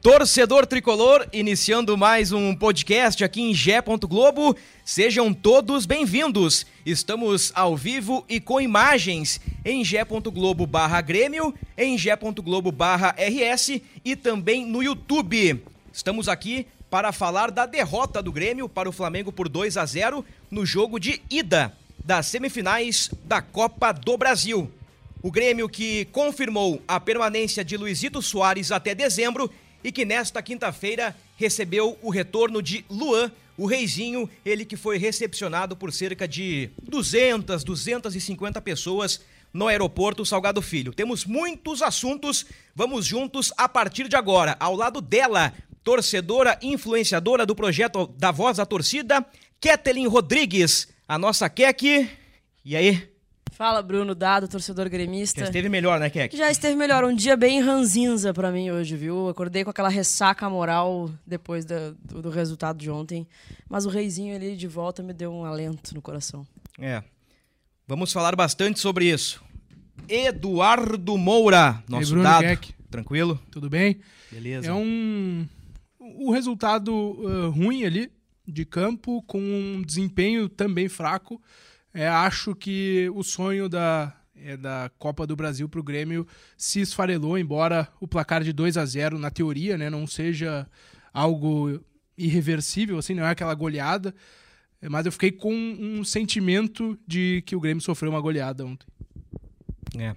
Torcedor tricolor, iniciando mais um podcast aqui em Gé. Globo. Sejam todos bem-vindos. Estamos ao vivo e com imagens em Gé.globo barra Grêmio, em Gé.globo barra RS e também no YouTube. Estamos aqui para falar da derrota do Grêmio para o Flamengo por 2 a 0 no jogo de ida das semifinais da Copa do Brasil. O Grêmio que confirmou a permanência de Luizito Soares até dezembro e que nesta quinta-feira recebeu o retorno de Luan, o reizinho, ele que foi recepcionado por cerca de 200, 250 pessoas no aeroporto Salgado Filho. Temos muitos assuntos, vamos juntos a partir de agora. Ao lado dela, torcedora influenciadora do projeto da Voz da Torcida, Ketelin Rodrigues, a nossa Kek. E aí? Fala, Bruno Dado, torcedor gremista. Já esteve melhor, né, Kek? Já esteve melhor. Um dia bem ranzinza para mim hoje, viu? Acordei com aquela ressaca moral depois do, do, do, resultado de ontem. Mas o reizinho ali de volta me deu um alento no coração. É. Vamos falar bastante sobre isso. Eduardo Moura, nosso Bruno dado. Keck. Tranquilo? Tudo bem? Beleza. É um, um resultado uh, ruim ali de campo, com um desempenho também fraco. É, acho que o sonho da, é, da Copa do Brasil para o Grêmio se esfarelou, embora o placar de 2 a 0 na teoria né, não seja algo irreversível, assim, não é aquela goleada. Mas eu fiquei com um sentimento de que o Grêmio sofreu uma goleada ontem. É.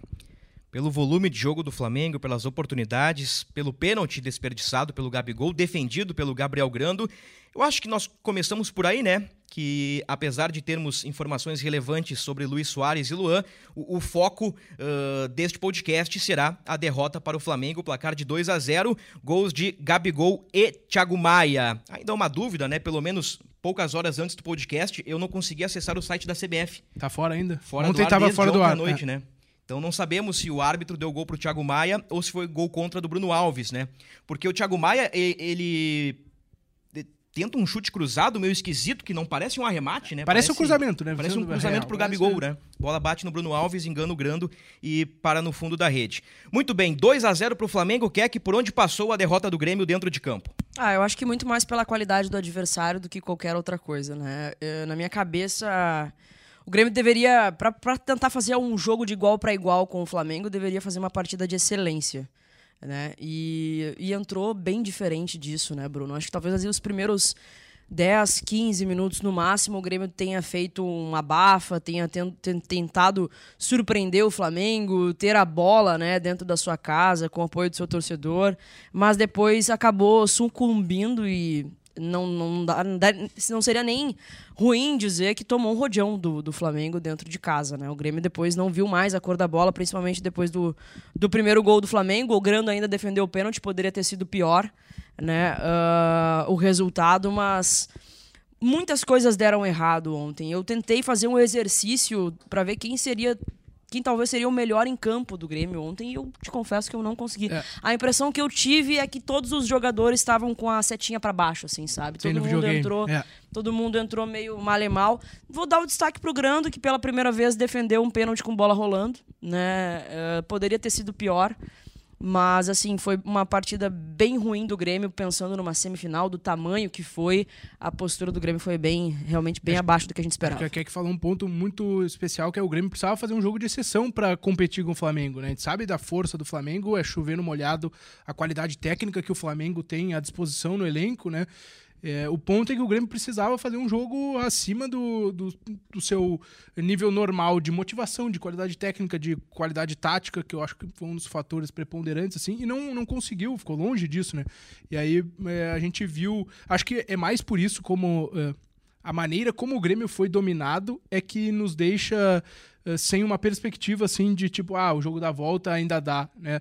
Pelo volume de jogo do Flamengo, pelas oportunidades, pelo pênalti desperdiçado pelo Gabigol, defendido pelo Gabriel Grando. Eu acho que nós começamos por aí, né? Que apesar de termos informações relevantes sobre Luiz Soares e Luan, o, o foco uh, deste podcast será a derrota para o Flamengo, placar de 2 a 0 gols de Gabigol e Thiago Maia. Ainda uma dúvida, né? Pelo menos poucas horas antes do podcast, eu não consegui acessar o site da CBF. Tá fora ainda? Fora ontem do ar tava fora do ar. noite, é. né? Então não sabemos se o árbitro deu gol pro Thiago Maia ou se foi gol contra do Bruno Alves, né? Porque o Thiago Maia, ele tenta um chute cruzado meio esquisito, que não parece um arremate, né? Parece um cruzamento, né? Parece um cruzamento real, pro parece- Gabigol, né? Bola bate no Bruno Alves, engana o Grando e para no fundo da rede. Muito bem, 2 a 0 pro Flamengo, Keck, por onde passou a derrota do Grêmio dentro de campo? Ah, eu acho que muito mais pela qualidade do adversário do que qualquer outra coisa, né? Eh, Na minha cabeça, o Grêmio deveria, pra pra tentar fazer um jogo de igual para igual com o Flamengo, deveria fazer uma partida de excelência, né? E, e entrou bem diferente disso, né, Bruno? Acho que talvez ali os primeiros 10, 15 minutos no máximo, o Grêmio tenha feito uma bafa, tenha ten- ten- tentado surpreender o Flamengo, ter a bola né, dentro da sua casa, com o apoio do seu torcedor, mas depois acabou sucumbindo e não, não, dá- não, seria nem ruim dizer que tomou um rodeão do, do Flamengo dentro de casa. Né? O Grêmio depois não viu mais a cor da bola, principalmente depois do, do primeiro gol do Flamengo. O Grando ainda defendeu o pênalti, poderia ter sido pior né, ah, o resultado, mas muitas coisas deram errado ontem. Eu tentei fazer um exercício para ver quem seria quem talvez seria o melhor em campo do Grêmio ontem e eu te confesso que eu não consegui. É. A impressão que eu tive é que todos os jogadores estavam com a setinha para baixo, assim, sabe? Todo mundo videogame, entrou, é. todo mundo entrou meio mal e mal. Vou dar o destaque pro Grando que pela primeira vez defendeu um pênalti com bola rolando, né? Eh, poderia ter sido pior. Mas, assim, foi uma partida bem ruim do Grêmio, pensando numa semifinal, do tamanho que foi. A postura do Grêmio foi bem, realmente bem abaixo do que a gente esperava. Acho que a Keck falou um ponto muito especial, que é o Grêmio precisava fazer um jogo de exceção para competir com o Flamengo, né? A gente sabe da força do Flamengo, é chover no molhado, a qualidade técnica que o Flamengo tem à disposição no elenco, né? É, o ponto é que o Grêmio precisava fazer um jogo acima do, do, do seu nível normal de motivação, de qualidade técnica, de qualidade tática, que eu acho que foi um dos fatores preponderantes, assim, e não, não conseguiu, ficou longe disso, né? E aí é, a gente viu. Acho que é mais por isso como. é, a maneira como o Grêmio foi dominado é que nos deixa uh, sem uma perspectiva assim de tipo, ah, o jogo da volta ainda dá, né?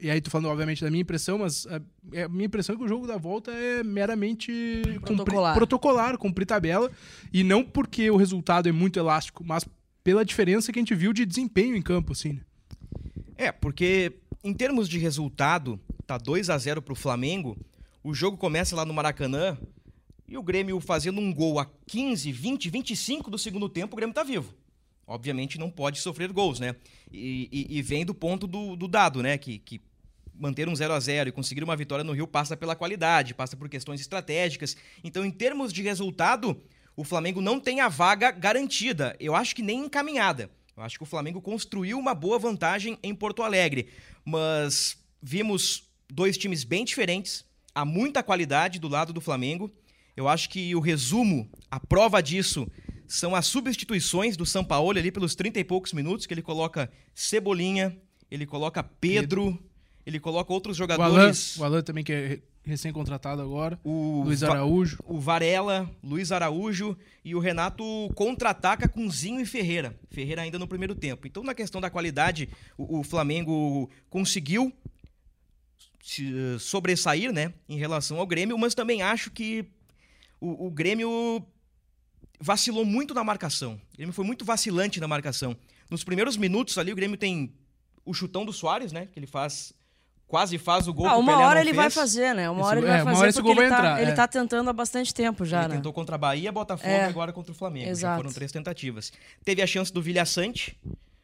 E aí tô falando, obviamente, da minha impressão, mas a, a minha impressão é que o jogo da volta é meramente protocolar. Cumprir, protocolar, cumprir tabela, e não porque o resultado é muito elástico, mas pela diferença que a gente viu de desempenho em campo, assim. Né? É, porque em termos de resultado, tá 2 a 0 pro Flamengo, o jogo começa lá no Maracanã, e o Grêmio fazendo um gol a 15, 20, 25 do segundo tempo, o Grêmio tá vivo. Obviamente não pode sofrer gols, né? E, e, e vem do ponto do, do dado, né? Que, que manter um 0 a 0 e conseguir uma vitória no Rio passa pela qualidade, passa por questões estratégicas. Então, em termos de resultado, o Flamengo não tem a vaga garantida. Eu acho que nem encaminhada. Eu acho que o Flamengo construiu uma boa vantagem em Porto Alegre. Mas vimos dois times bem diferentes, há muita qualidade do lado do Flamengo. Eu acho que o resumo, a prova disso, são as substituições do São Paulo ali pelos 30 e poucos minutos, que ele coloca Cebolinha, ele coloca Pedro, Pedro. ele coloca outros jogadores. O Alan, o Alan também que é recém-contratado agora. O Luiz Araújo. O Varela, Luiz Araújo e o Renato contra-ataca com Zinho e Ferreira. Ferreira ainda no primeiro tempo. Então, na questão da qualidade, o, o Flamengo conseguiu se, uh, sobressair né, em relação ao Grêmio, mas também acho que o, o Grêmio vacilou muito na marcação. O Grêmio foi muito vacilante na marcação. Nos primeiros minutos ali, o Grêmio tem o chutão do Soares, né? Que ele faz. Quase faz o gol ah, uma hora ele fez. vai fazer, né? Uma hora ele vai é, fazer porque ele, tá, entrar, ele é. tá tentando há bastante tempo já, ele né? tentou contra a Bahia, Botafogo é. e agora contra o Flamengo. Exato. Já foram três tentativas. Teve a chance do Vilha Sante.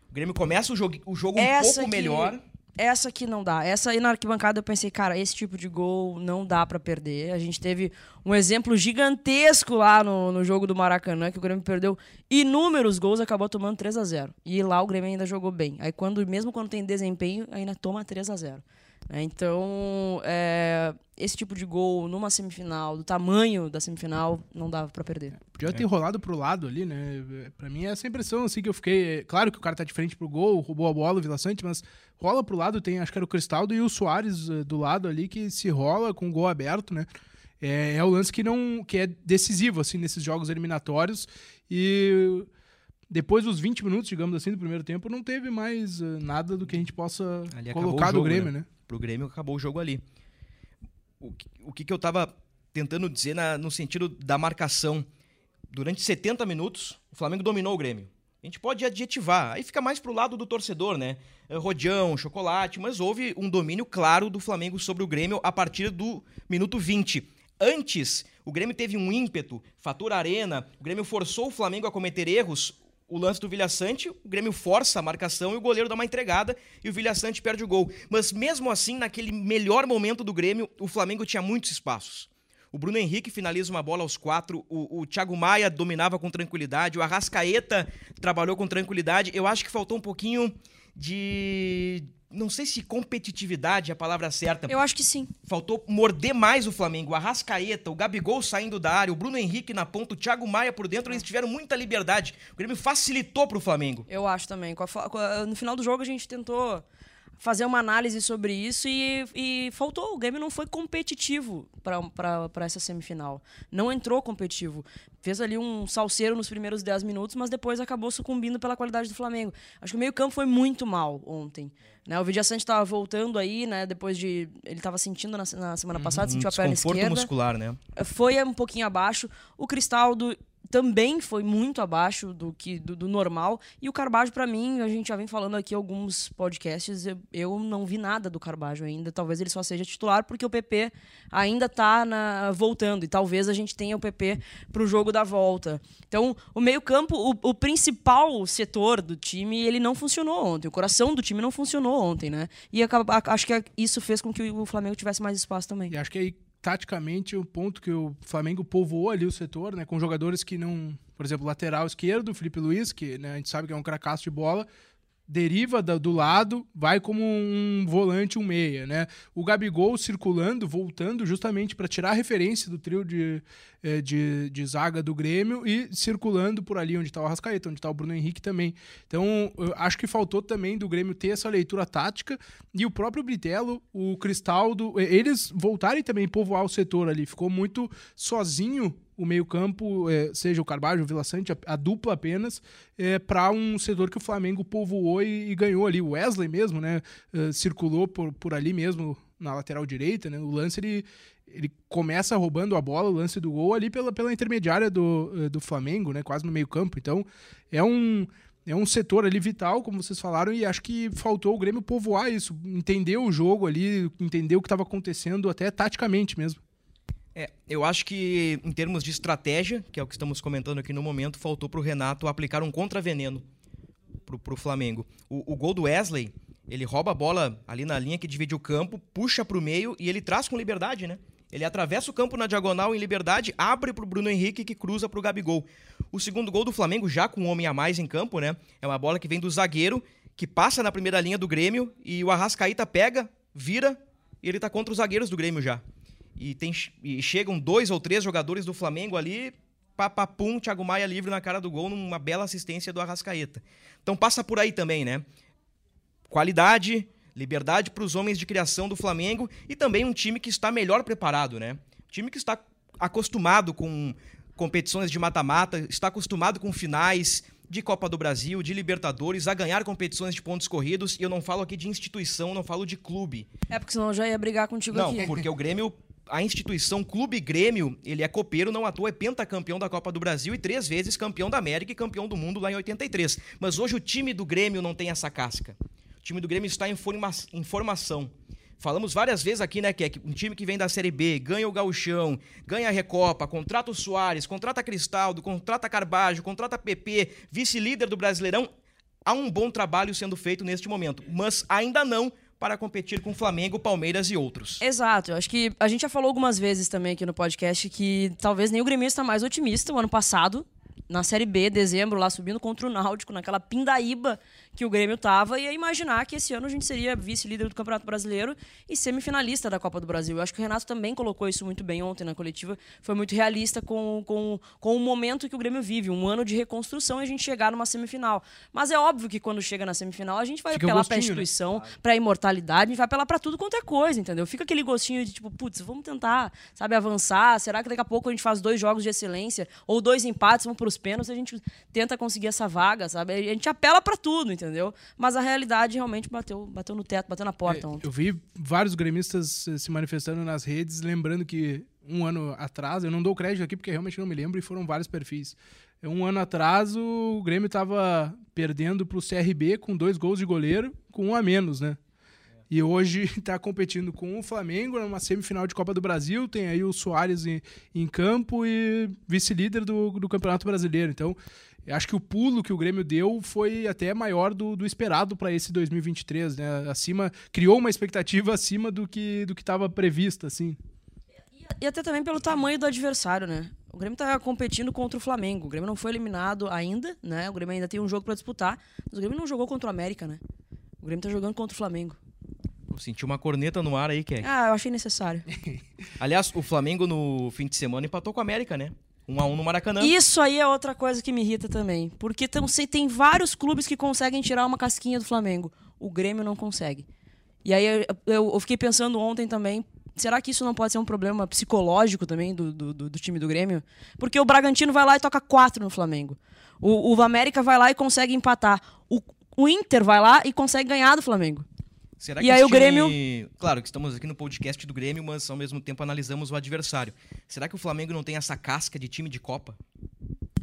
O Grêmio começa o jogo, o jogo um pouco que... melhor essa aqui não dá. Essa aí na arquibancada eu pensei, cara, esse tipo de gol não dá para perder. A gente teve um exemplo gigantesco lá no, no jogo do Maracanã, que o Grêmio perdeu inúmeros gols, acabou tomando 3 a 0 E lá o Grêmio ainda jogou bem. Aí quando mesmo quando tem desempenho, ainda toma 3 a 0 né? Então, é, esse tipo de gol numa semifinal, do tamanho da semifinal, não dava para perder. Podia ter é. rolado pro lado ali, né? Pra mim, é essa impressão assim que eu fiquei. Claro que o cara tá de frente pro gol, roubou a bola, o Vila Sante, mas rola pro lado, tem acho que era o Cristaldo e o Soares eh, do lado ali, que se rola com o gol aberto, né? É, é o lance que não que é decisivo assim nesses jogos eliminatórios e depois dos 20 minutos, digamos assim, do primeiro tempo, não teve mais uh, nada do que a gente possa ali colocar jogo, do Grêmio, né? né? Pro Grêmio acabou o jogo ali. O que, o que, que eu tava tentando dizer na, no sentido da marcação? Durante 70 minutos, o Flamengo dominou o Grêmio. A gente pode adjetivar, aí fica mais pro lado do torcedor, né? É, Rodião, chocolate, mas houve um domínio claro do Flamengo sobre o Grêmio a partir do minuto 20. Antes, o Grêmio teve um ímpeto, fator arena, o Grêmio forçou o Flamengo a cometer erros, o lance do Vilhaçante, o Grêmio força a marcação e o goleiro dá uma entregada e o Vilhaçante perde o gol. Mas mesmo assim, naquele melhor momento do Grêmio, o Flamengo tinha muitos espaços. O Bruno Henrique finaliza uma bola aos quatro, o, o Thiago Maia dominava com tranquilidade, o Arrascaeta trabalhou com tranquilidade. Eu acho que faltou um pouquinho de não sei se competitividade é a palavra certa. Eu acho que sim. Faltou morder mais o Flamengo. O Arrascaeta, o Gabigol saindo da área, o Bruno Henrique na ponta, o Thiago Maia por dentro, eles tiveram muita liberdade. O Grêmio facilitou pro Flamengo. Eu acho também. No final do jogo a gente tentou fazer uma análise sobre isso e, e faltou. O Grêmio não foi competitivo para essa semifinal. Não entrou competitivo. Fez ali um salseiro nos primeiros 10 minutos, mas depois acabou sucumbindo pela qualidade do Flamengo. Acho que o meio-campo foi muito mal ontem. Né? O Vidia Sante estava voltando aí, né? Depois de. Ele estava sentindo na, na semana uhum, passada, sentiu a perna esquerda. muscular, né? Foi um pouquinho abaixo. O Cristaldo também foi muito abaixo do que do, do normal. E o Carbajo, para mim, a gente já vem falando aqui alguns podcasts, eu, eu, não vi nada do Carbajo ainda. Talvez ele só seja titular porque o PP ainda tá na, voltando. E talvez a gente tenha o PP pro jogo da volta. Então, o meio-campo, o, o, principal setor do time, ele não funcionou ontem. O coração do time não funcionou ontem, né? E acho que isso fez com que o Flamengo tivesse mais espaço também. E acho que aí taticamente o ponto que o Flamengo povoou ali o setor, né, com jogadores que não, por exemplo, lateral esquerdo, Felipe Luiz, que né, a gente sabe que é um cracaço de bola, deriva do lado, vai como um volante, um meia, né? O Gabigol circulando, voltando justamente para tirar a referência do trio de, eh, de, de, zaga do Grêmio e circulando por ali onde está o Arrascaeta, onde está o Bruno Henrique também. Então, acho que faltou também do Grêmio ter essa leitura tática e o próprio Britello, o Cristaldo, eles voltarem também povoar o setor ali. Ficou muito sozinho o meio-campo, é, seja o Carvalho, o Vila Sante, a, a dupla apenas, é, para um setor que o Flamengo povoou e, e ganhou ali. O Wesley mesmo, né? é, circulou por, por ali mesmo na lateral direita, né? O lance ele, ele começa roubando a bola, o lance do gol ali pela, pela intermediária do, eh, do Flamengo, né? Quase no meio campo. Então é um é um setor ali vital, como vocês falaram, e acho que faltou o Grêmio povoar isso, entender o jogo ali, entender o que estava acontecendo até taticamente mesmo. É, eu acho que em termos de estratégia, que é o que estamos comentando aqui no momento, faltou para o Renato aplicar um contraveneno para o Flamengo. O, gol do Wesley, ele rouba a bola ali na linha que divide o campo, puxa para o meio e ele traz com liberdade, né? Ele atravessa o campo na diagonal em liberdade, abre para o Bruno Henrique que cruza para o Gabigol. O segundo gol do Flamengo, já com um homem a mais em campo, né? É uma bola que vem do zagueiro, que passa na primeira linha do Grêmio e o Arrascaíta pega, vira e ele tá contra os zagueiros do Grêmio já. E, tem, e chegam dois ou três jogadores do Flamengo ali, papapum, Thiago Maia livre na cara do gol, numa bela assistência do Arrascaeta. Então passa por aí também, né? Qualidade, liberdade para os homens de criação do Flamengo e também um time que está melhor preparado, né? time que está acostumado com competições de mata-mata, está acostumado com finais de Copa do Brasil, de Libertadores, a ganhar competições de pontos corridos. E eu não falo aqui de instituição, não falo de clube. É, porque senão eu já ia brigar contigo não, aqui. Não, porque o Grêmio a instituição Clube Grêmio, ele é copeiro, não à toa, é pentacampeão da Copa do Brasil e três vezes campeão da América e campeão do mundo lá em 83. Mas hoje o time do Grêmio não tem essa casca. O time do Grêmio está em, forma em formação. Falamos várias vezes aqui, né, que é um time que vem da Série B, ganha o Gauchão, ganha a Recopa, contrata o Soares, contrata Cristaldo, contrata Carbajo, contrata PP, vice-líder do Brasileirão. Há um bom trabalho sendo feito neste momento, mas ainda não para competir com Flamengo, Palmeiras e outros. Exato. Acho que a gente já falou algumas vezes também aqui no podcast que talvez nem o está mais otimista o ano passado na Série B, dezembro, lá subindo contra o Náutico, naquela pindaíba que o Grêmio tava, ia imaginar que esse ano a gente seria vice-líder do Campeonato Brasileiro e semifinalista da Copa do Brasil. Eu acho que o Renato também colocou isso muito bem ontem na coletiva, foi muito realista com, com, com o momento que o Grêmio vive, um ano de reconstrução e a gente chegar numa semifinal. Mas é óbvio que quando chega na semifinal, a gente vai Fica apelar para a instituição, né? para a imortalidade, a gente vai apelar para tudo quanto é coisa, entendeu? Fica aquele gostinho de tipo, putz, vamos tentar, sabe, avançar. Será que daqui a pouco a gente faz dois jogos de excelência ou dois empates, vamos para os pênaltis, a gente tenta conseguir essa vaga, sabe? A gente apela para tudo, entendeu? Mas a realidade realmente bateu, bateu no teto, bateu na porta é, ontem. Eu vi vários gremistas se manifestando nas redes, lembrando que um ano atrás, eu não dou crédito aqui porque realmente não me lembro e foram vários perfis. Um ano atrás o Grêmio estava perdendo para o CRB com dois gols de goleiro, com um a menos, né? E hoje está competindo com o Flamengo numa semifinal de Copa do Brasil. Tem aí o Soares em, em campo e vice-líder do, do Campeonato Brasileiro. Então, acho que o pulo que o Grêmio deu foi até maior do, do esperado para esse 2023, né? Acima, criou uma expectativa acima do que do que estava prevista, assim. E até também pelo tamanho do adversário, né? O Grêmio está competindo contra o Flamengo. O Grêmio não foi eliminado ainda, né? O Grêmio ainda tem um jogo para disputar, mas o Grêmio não jogou contra o América, né? O Grêmio está jogando contra o Flamengo. Senti uma corneta no ar aí, Keck. Ah, eu achei necessário. Aliás, o Flamengo no fim de semana empatou com a América, né? Um a um no Maracanã. Isso aí é outra coisa que me irrita também. Porque tem, tem vários clubes que conseguem tirar uma casquinha do Flamengo. O Grêmio não consegue. E aí eu, eu, eu fiquei pensando ontem também, será que isso não pode ser um problema psicológico também do, do, do, time do Grêmio? Porque o Bragantino vai lá e toca quatro no Flamengo. O, o América vai lá e consegue empatar. O, o Inter vai lá e consegue ganhar do Flamengo. Será e aí o Grêmio. Claro que estamos aqui no podcast do Grêmio, mas ao mesmo tempo analisamos o adversário. Será que o Flamengo não tem essa casca de time de Copa?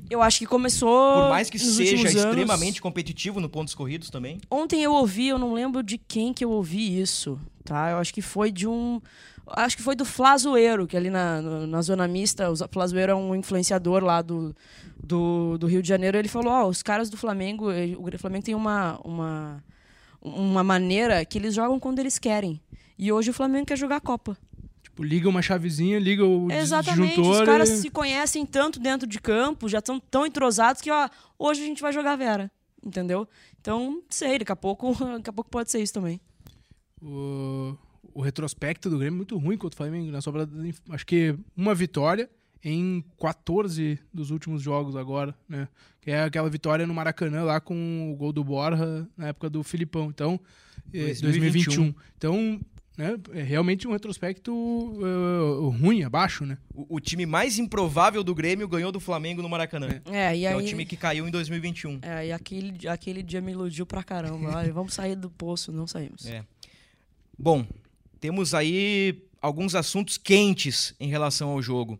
Eu acho que começou. Por mais que seja extremamente anos... competitivo no pontos corridos também. Ontem eu ouvi, eu não lembro de quem que eu ouvi isso, tá? Eu acho que foi de um. Acho que foi do Flazoeiro, que ali na, na Zona Mista, o Flazoeiro é um influenciador lá do, do, do Rio de Janeiro. Ele falou: Ó, oh, os caras do Flamengo, o Flamengo tem uma. uma uma maneira que eles jogam quando eles querem. E hoje o Flamengo quer jogar a Copa. Tipo, liga uma chavezinha, liga o Exatamente, disjuntor. Os caras e... se conhecem tanto dentro de campo, já estão tão entrosados que, ó, hoje a gente vai jogar Vera. Entendeu? Então, sei, daqui a pouco, daqui a pouco pode ser isso também. O, o retrospecto do Grêmio é muito ruim contra o Flamengo. Né? Sobra, acho que uma vitória em 14 dos últimos jogos agora, né? Que é aquela vitória no Maracanã lá com o gol do Borja na época do Filipão. Então, 2021. Eh, 2021. Então, né? É realmente um retrospecto uh, ruim, abaixo, né? O, o, time mais improvável do Grêmio ganhou do Flamengo no Maracanã. É, e aí, é o time que caiu em 2021. É, e aquele, aquele dia me iludiu pra caramba. Olha, vamos sair do poço, não saímos. É. Bom, temos aí alguns assuntos quentes em relação ao jogo.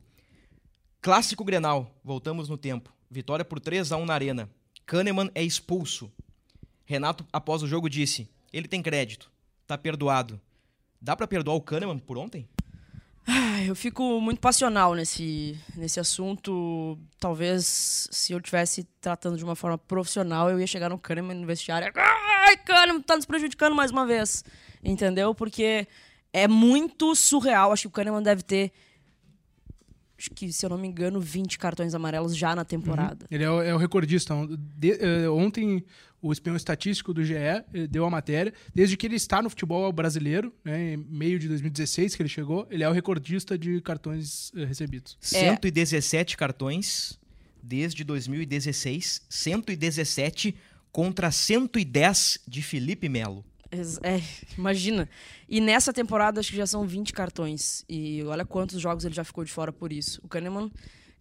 Clássico Grenal, voltamos no tempo. Vitória por 3 a 1 na Arena. Kahneman é expulso. Renato, após o jogo, disse: ele tem crédito, tá perdoado. Dá para perdoar o Kahneman por ontem? Eu fico muito passional nesse, nesse assunto. Talvez se eu tivesse tratando de uma forma profissional, eu ia chegar no Kahneman no vestiário. Ai, Kahneman, tá nos prejudicando mais uma vez. Entendeu? Porque é muito surreal. Acho que o Kahneman deve ter que, se eu não me engano, 20 cartões amarelos já na temporada. Uhum. Ele é o, é o recordista. De, uh, ontem, o espião estatístico do GE deu a matéria. Desde que ele está no futebol brasileiro, né, em meio de 2016 que ele chegou, ele é o recordista de cartões uh, recebidos. É. 117 cartões desde 2016. 117 contra 110 de Felipe Melo. É, imagina. E nessa temporada acho que já são 20 cartões. E olha quantos jogos ele já ficou de fora por isso. O Kahneman,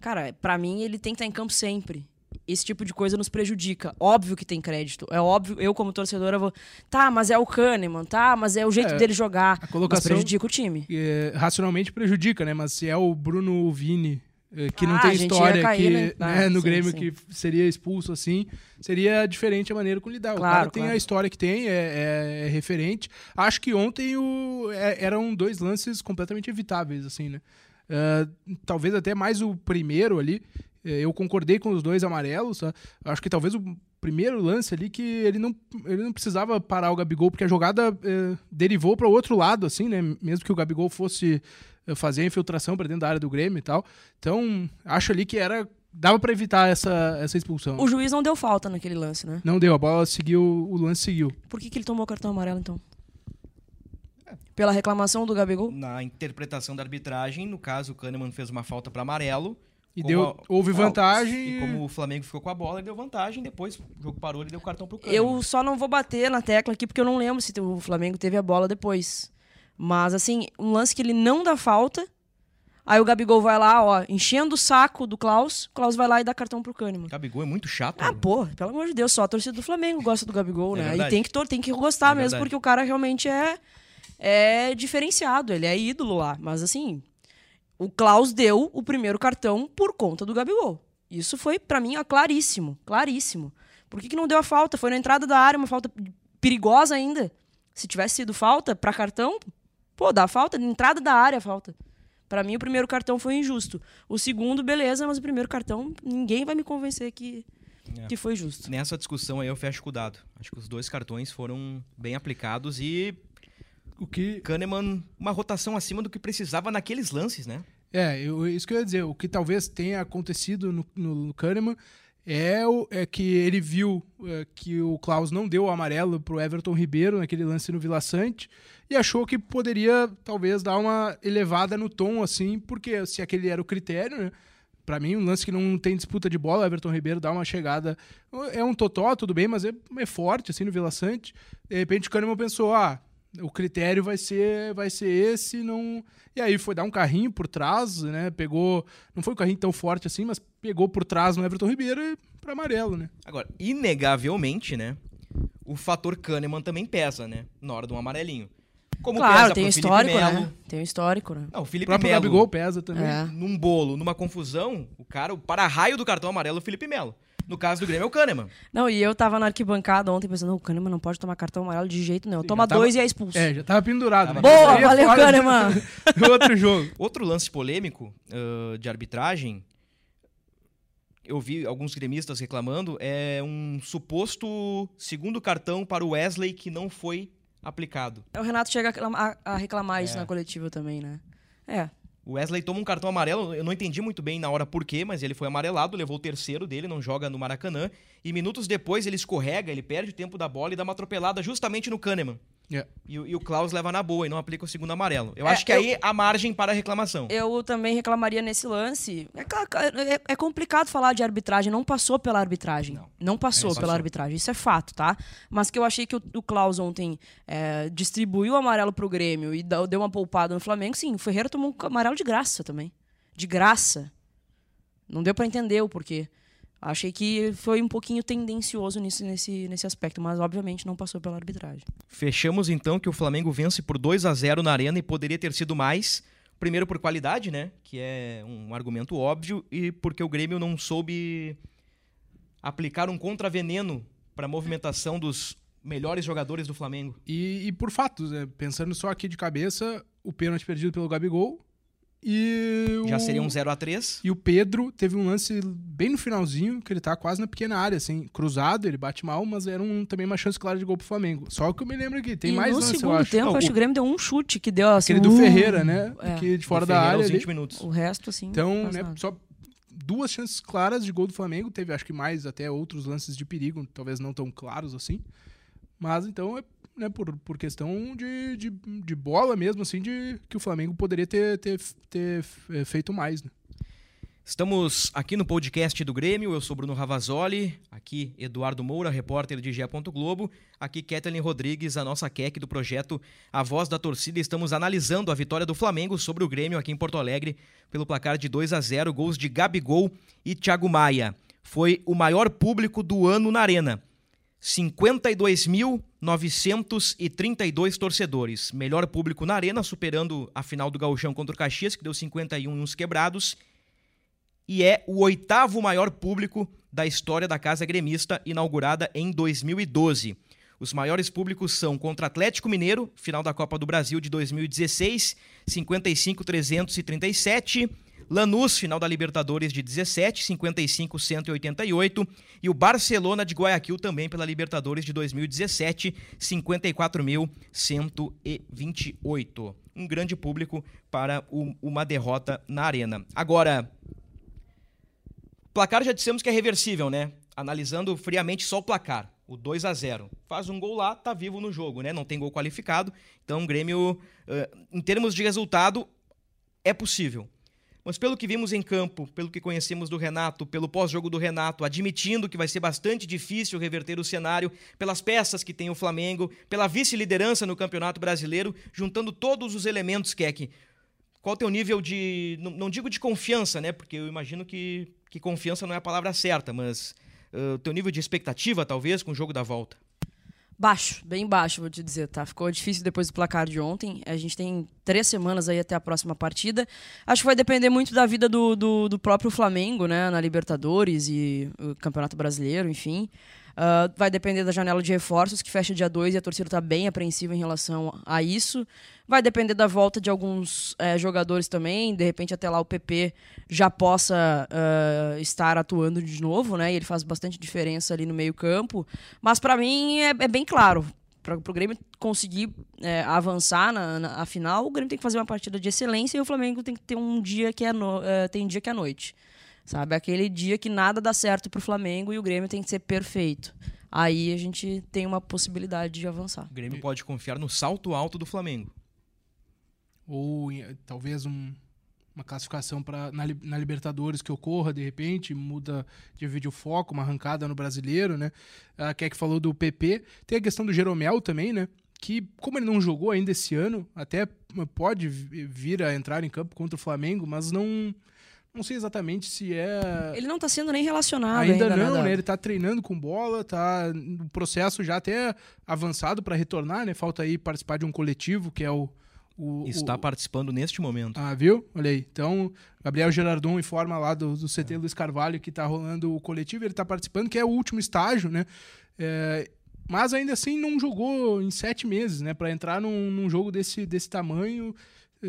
cara, para mim ele tem que estar em campo sempre. Esse tipo de coisa nos prejudica. Óbvio que tem crédito. É óbvio, eu como torcedora vou. Tá, mas é o Kahneman, tá, mas é o jeito é, dele jogar. A colocação mas prejudica o time. É, racionalmente prejudica, né? Mas se é o Bruno Vini que não ah, tem história que, né? Ah, né, no sim, Grêmio sim. que seria expulso assim, seria diferente a maneira como lidar. Claro, o cara tem claro. a história que tem, é, é, é referente. Acho que ontem o, é, eram dois lances completamente evitáveis, assim, né? Uh, talvez até mais o primeiro ali. Eh, eu concordei com os dois amarelos. Tá? Acho que talvez o primeiro lance ali que ele não, ele não precisava parar o Gabigol, porque a jogada derivou para o outro lado, assim, né? Mesmo que o Gabigol fosse fazer a infiltração para dentro da área do Grêmio e tal. Então, acho ali que era dava para evitar essa, essa expulsão. O juiz não deu falta naquele lance, né? Não deu, a bola seguiu, o lance seguiu. Por que, que ele tomou o cartão amarelo então? Pela reclamação do Gabigol? Na interpretação da arbitragem, no caso, o Kahneman fez uma falta para amarelo. E deu, a... houve vantagem. E como o Flamengo ficou com a bola, ele deu vantagem. Depois o jogo parou, ele deu o cartão pro Kahneman. Eu só não vou bater na tecla aqui porque eu não lembro se o Flamengo teve a bola depois. Mas, assim, um lance que ele não dá falta. Aí o Gabigol vai lá, ó, enchendo o saco do Klaus. O Klaus vai lá e dá cartão pro Kahneman. Gabigol é muito chato. Ah, né? pô, pelo amor de Deus, só a torcida do Flamengo gosta do Gabigol, é né? Verdade. E tem que, tem que gostar é mesmo, verdade. porque o cara realmente é, é diferenciado. Ele é ídolo lá. Mas, assim, o Klaus deu o primeiro cartão por conta do Gabigol. Isso foi, para mim, ó, claríssimo. Claríssimo. Por que, que não deu a falta? Foi na entrada da área, uma falta perigosa ainda. Se tivesse sido falta para cartão, Pô, dá falta, entrada da área falta. Para mim, o primeiro cartão foi injusto. O segundo, beleza, mas o primeiro cartão, ninguém vai me convencer que, é. que foi justo. Nessa discussão aí, eu fecho com o dado. Acho que os dois cartões foram bem aplicados e. O que. Kahneman, uma rotação acima do que precisava naqueles lances, né? É, eu, isso que eu ia dizer. O que talvez tenha acontecido no, no Kahneman é, o, é que ele viu é, que o Klaus não deu o amarelo pro Everton Ribeiro naquele lance no Vila Sante e achou que poderia talvez dar uma elevada no tom assim, porque se aquele era o critério, né? Para mim, um lance que não tem disputa de bola, o Everton Ribeiro dá uma chegada. É um totó, tudo bem, mas é, é forte, assim, no Vila Sante. De repente o Kahneman pensou: ah, o critério vai ser vai ser esse não e aí foi dar um carrinho por trás né pegou não foi um carrinho tão forte assim mas pegou por trás no Everton Ribeiro e para amarelo né agora inegavelmente né o fator Kahneman também pesa né na hora de um amarelinho como claro, tem histórico, né? Tem um histórico, né? Não, o Felipe o próprio Melo, Gabigol pesa também. É. Num bolo, numa confusão, o cara, o para-raio do cartão amarelo é o Felipe Melo. No caso do Grêmio é o Kahneman. Não, e eu tava na arquibancada ontem pensando, o Kahneman não pode tomar cartão amarelo de jeito nenhum. Toma tava, dois e é expulso. É, já tava pendurado. Tava Boa, valeu, Kahneman. outro jogo. Outro lance polêmico uh, de arbitragem, eu vi alguns gremistas reclamando, é um suposto segundo cartão para o Wesley que não foi aplicado. O Renato chega a, reclamar isso é. na coletiva também, né? É, o Wesley toma um cartão amarelo, eu não entendi muito bem na hora por quê, mas ele foi amarelado, levou o terceiro dele, não joga no Maracanã. E minutos depois ele escorrega, ele perde o tempo da bola e dá uma atropelada justamente no Kahneman. É. E, o- e o Klaus leva na boa e não aplica o segundo amarelo. Eu É, acho que eu- aí há margem para reclamação. Eu também reclamaria nesse lance. É, é- é complicado falar de arbitragem, não passou pela arbitragem. Não, passou É, pela arbitragem, isso é fato, tá? Mas que eu achei que o, o Klaus ontem é, distribuiu o amarelo pro Grêmio e deu uma poupada no Flamengo, sim, o Ferreira tomou um amarelo de graça também. De graça. Não deu pra entender o porquê. Achei que foi um pouquinho tendencioso nisso, nesse, nesse aspecto, mas obviamente não passou pela arbitragem. Fechamos então que o Flamengo vence por 2 a 0 na Arena e poderia ter sido mais. Primeiro por qualidade, né? Que é um argumento óbvio, e porque o Grêmio não soube aplicar um contraveneno para a movimentação dos melhores jogadores do Flamengo. E, e por fatos, né? pensando só aqui de cabeça, o pênalti perdido pelo Gabigol e o... Já seria um 0 a 3 E o Pedro teve um lance bem no finalzinho, que ele tá quase na pequena área, assim, cruzado, ele bate mal, mas era um, também uma chance clara de gol pro Flamengo. Só que eu me lembro aqui, tem e mais no lance, eu segundo acho. tempo, Não, acho o- que o Grêmio deu um chute que deu assim. Aquele do uh, Ferreira, né? é. Que de fora Do da área. aos ali. 20 minutos. O resto, assim. Então, né, só duas chances claras de gol do Flamengo. Teve, acho que mais até outros lances de perigo, talvez não tão claros assim. Mas então é né, por, por questão de, de, de bola mesmo, assim, de que o Flamengo poderia ter, ter, ter eh, feito mais. Né? Estamos aqui no podcast do Grêmio, eu sou Bruno Ravazoli, aqui Eduardo Moura, repórter de GE. Globo, aqui Kathleen Rodrigues, a nossa Keck do projeto A Voz da Torcida. Estamos analisando a vitória do Flamengo sobre o Grêmio aqui em Porto Alegre pelo placar de 2 a 0, gols de Gabigol e Thiago Maia. Foi o maior público do ano na Arena. 52.932 torcedores. Melhor público na Arena, superando a final do Gauchão contra o Caxias, que deu 51 e uns quebrados e é o oitavo maior público da história da Casa Gremista, inaugurada em 2012. Os maiores públicos são contra Atlético Mineiro, final da Copa do Brasil de 2016, 55.337, Lanús, final da Libertadores de 17, 55.188, e o Barcelona de Guayaquil também pela Libertadores de 2017, 54.128. Um grande público para o- uma derrota na arena. Agora, placar já dissemos que é reversível, né? Analisando friamente só o placar, o 2 a 0 Faz um gol lá, tá vivo no jogo, né? Não tem gol qualificado. Então, o Grêmio, eh, em termos de resultado, é possível. Mas pelo que vimos em campo, pelo que conhecemos do Renato, pelo pós-jogo do Renato, admitindo que vai ser bastante difícil reverter o cenário, pelas peças que tem o Flamengo, pela vice-liderança no Campeonato Brasileiro, juntando todos os elementos, Keck, qual o teu nível de. Não, digo de confiança, né? Porque eu imagino que, que confiança não é a palavra certa, mas o teu nível de expectativa, talvez, com o jogo da volta. Baixo, bem baixo, vou te dizer, tá? Ficou difícil depois do placar de ontem. A gente tem três semanas aí até a próxima partida. Acho que vai depender muito da vida do, do, do próprio Flamengo, né? Na Libertadores e o Campeonato Brasileiro, enfim. Ah, vai depender da janela de reforços, que fecha dia 2 e a torcida está bem apreensiva em relação a isso. Vai depender da volta de alguns eh, jogadores também. De repente, até lá o PP já possa ah, estar atuando de novo, né? E ele faz bastante diferença ali no meio-campo. Mas para mim é, é bem claro. Para o Grêmio conseguir eh, avançar na, na final, o Grêmio tem que fazer uma partida de excelência e o Flamengo tem que ter um dia que é no, eh, tem dia que é noite. Sabe? Aquele dia que nada dá certo pro Flamengo e o Grêmio tem que ser perfeito. Aí a gente tem uma possibilidade de avançar. O Grêmio pode confiar no salto alto do Flamengo. Ou talvez um- uma classificação pra, na, na Libertadores que ocorra, de repente, muda de vídeo foco, uma arrancada no brasileiro, né? A Keck falou do PP. Tem a questão do Jeromel também, né? Que, como ele não jogou ainda esse ano, até pode vi- vir a entrar em campo contra o Flamengo, mas não. Não sei exatamente se é. Ele não tá sendo nem relacionado Ainda, ainda, não, né? né? Ele tá treinando com bola, tá no processo já até avançado para retornar, né? Falta aí participar de um coletivo, que é o. o Está o- participando neste momento. ah, viu? Olha aí. Então, Gabriel Gerardon informa lá do, do CT Luiz Carvalho que tá rolando o coletivo, ele tá participando, que é o último estágio, né? É, mas ainda assim não jogou em sete meses, né? Para entrar num, num jogo desse, desse tamanho é,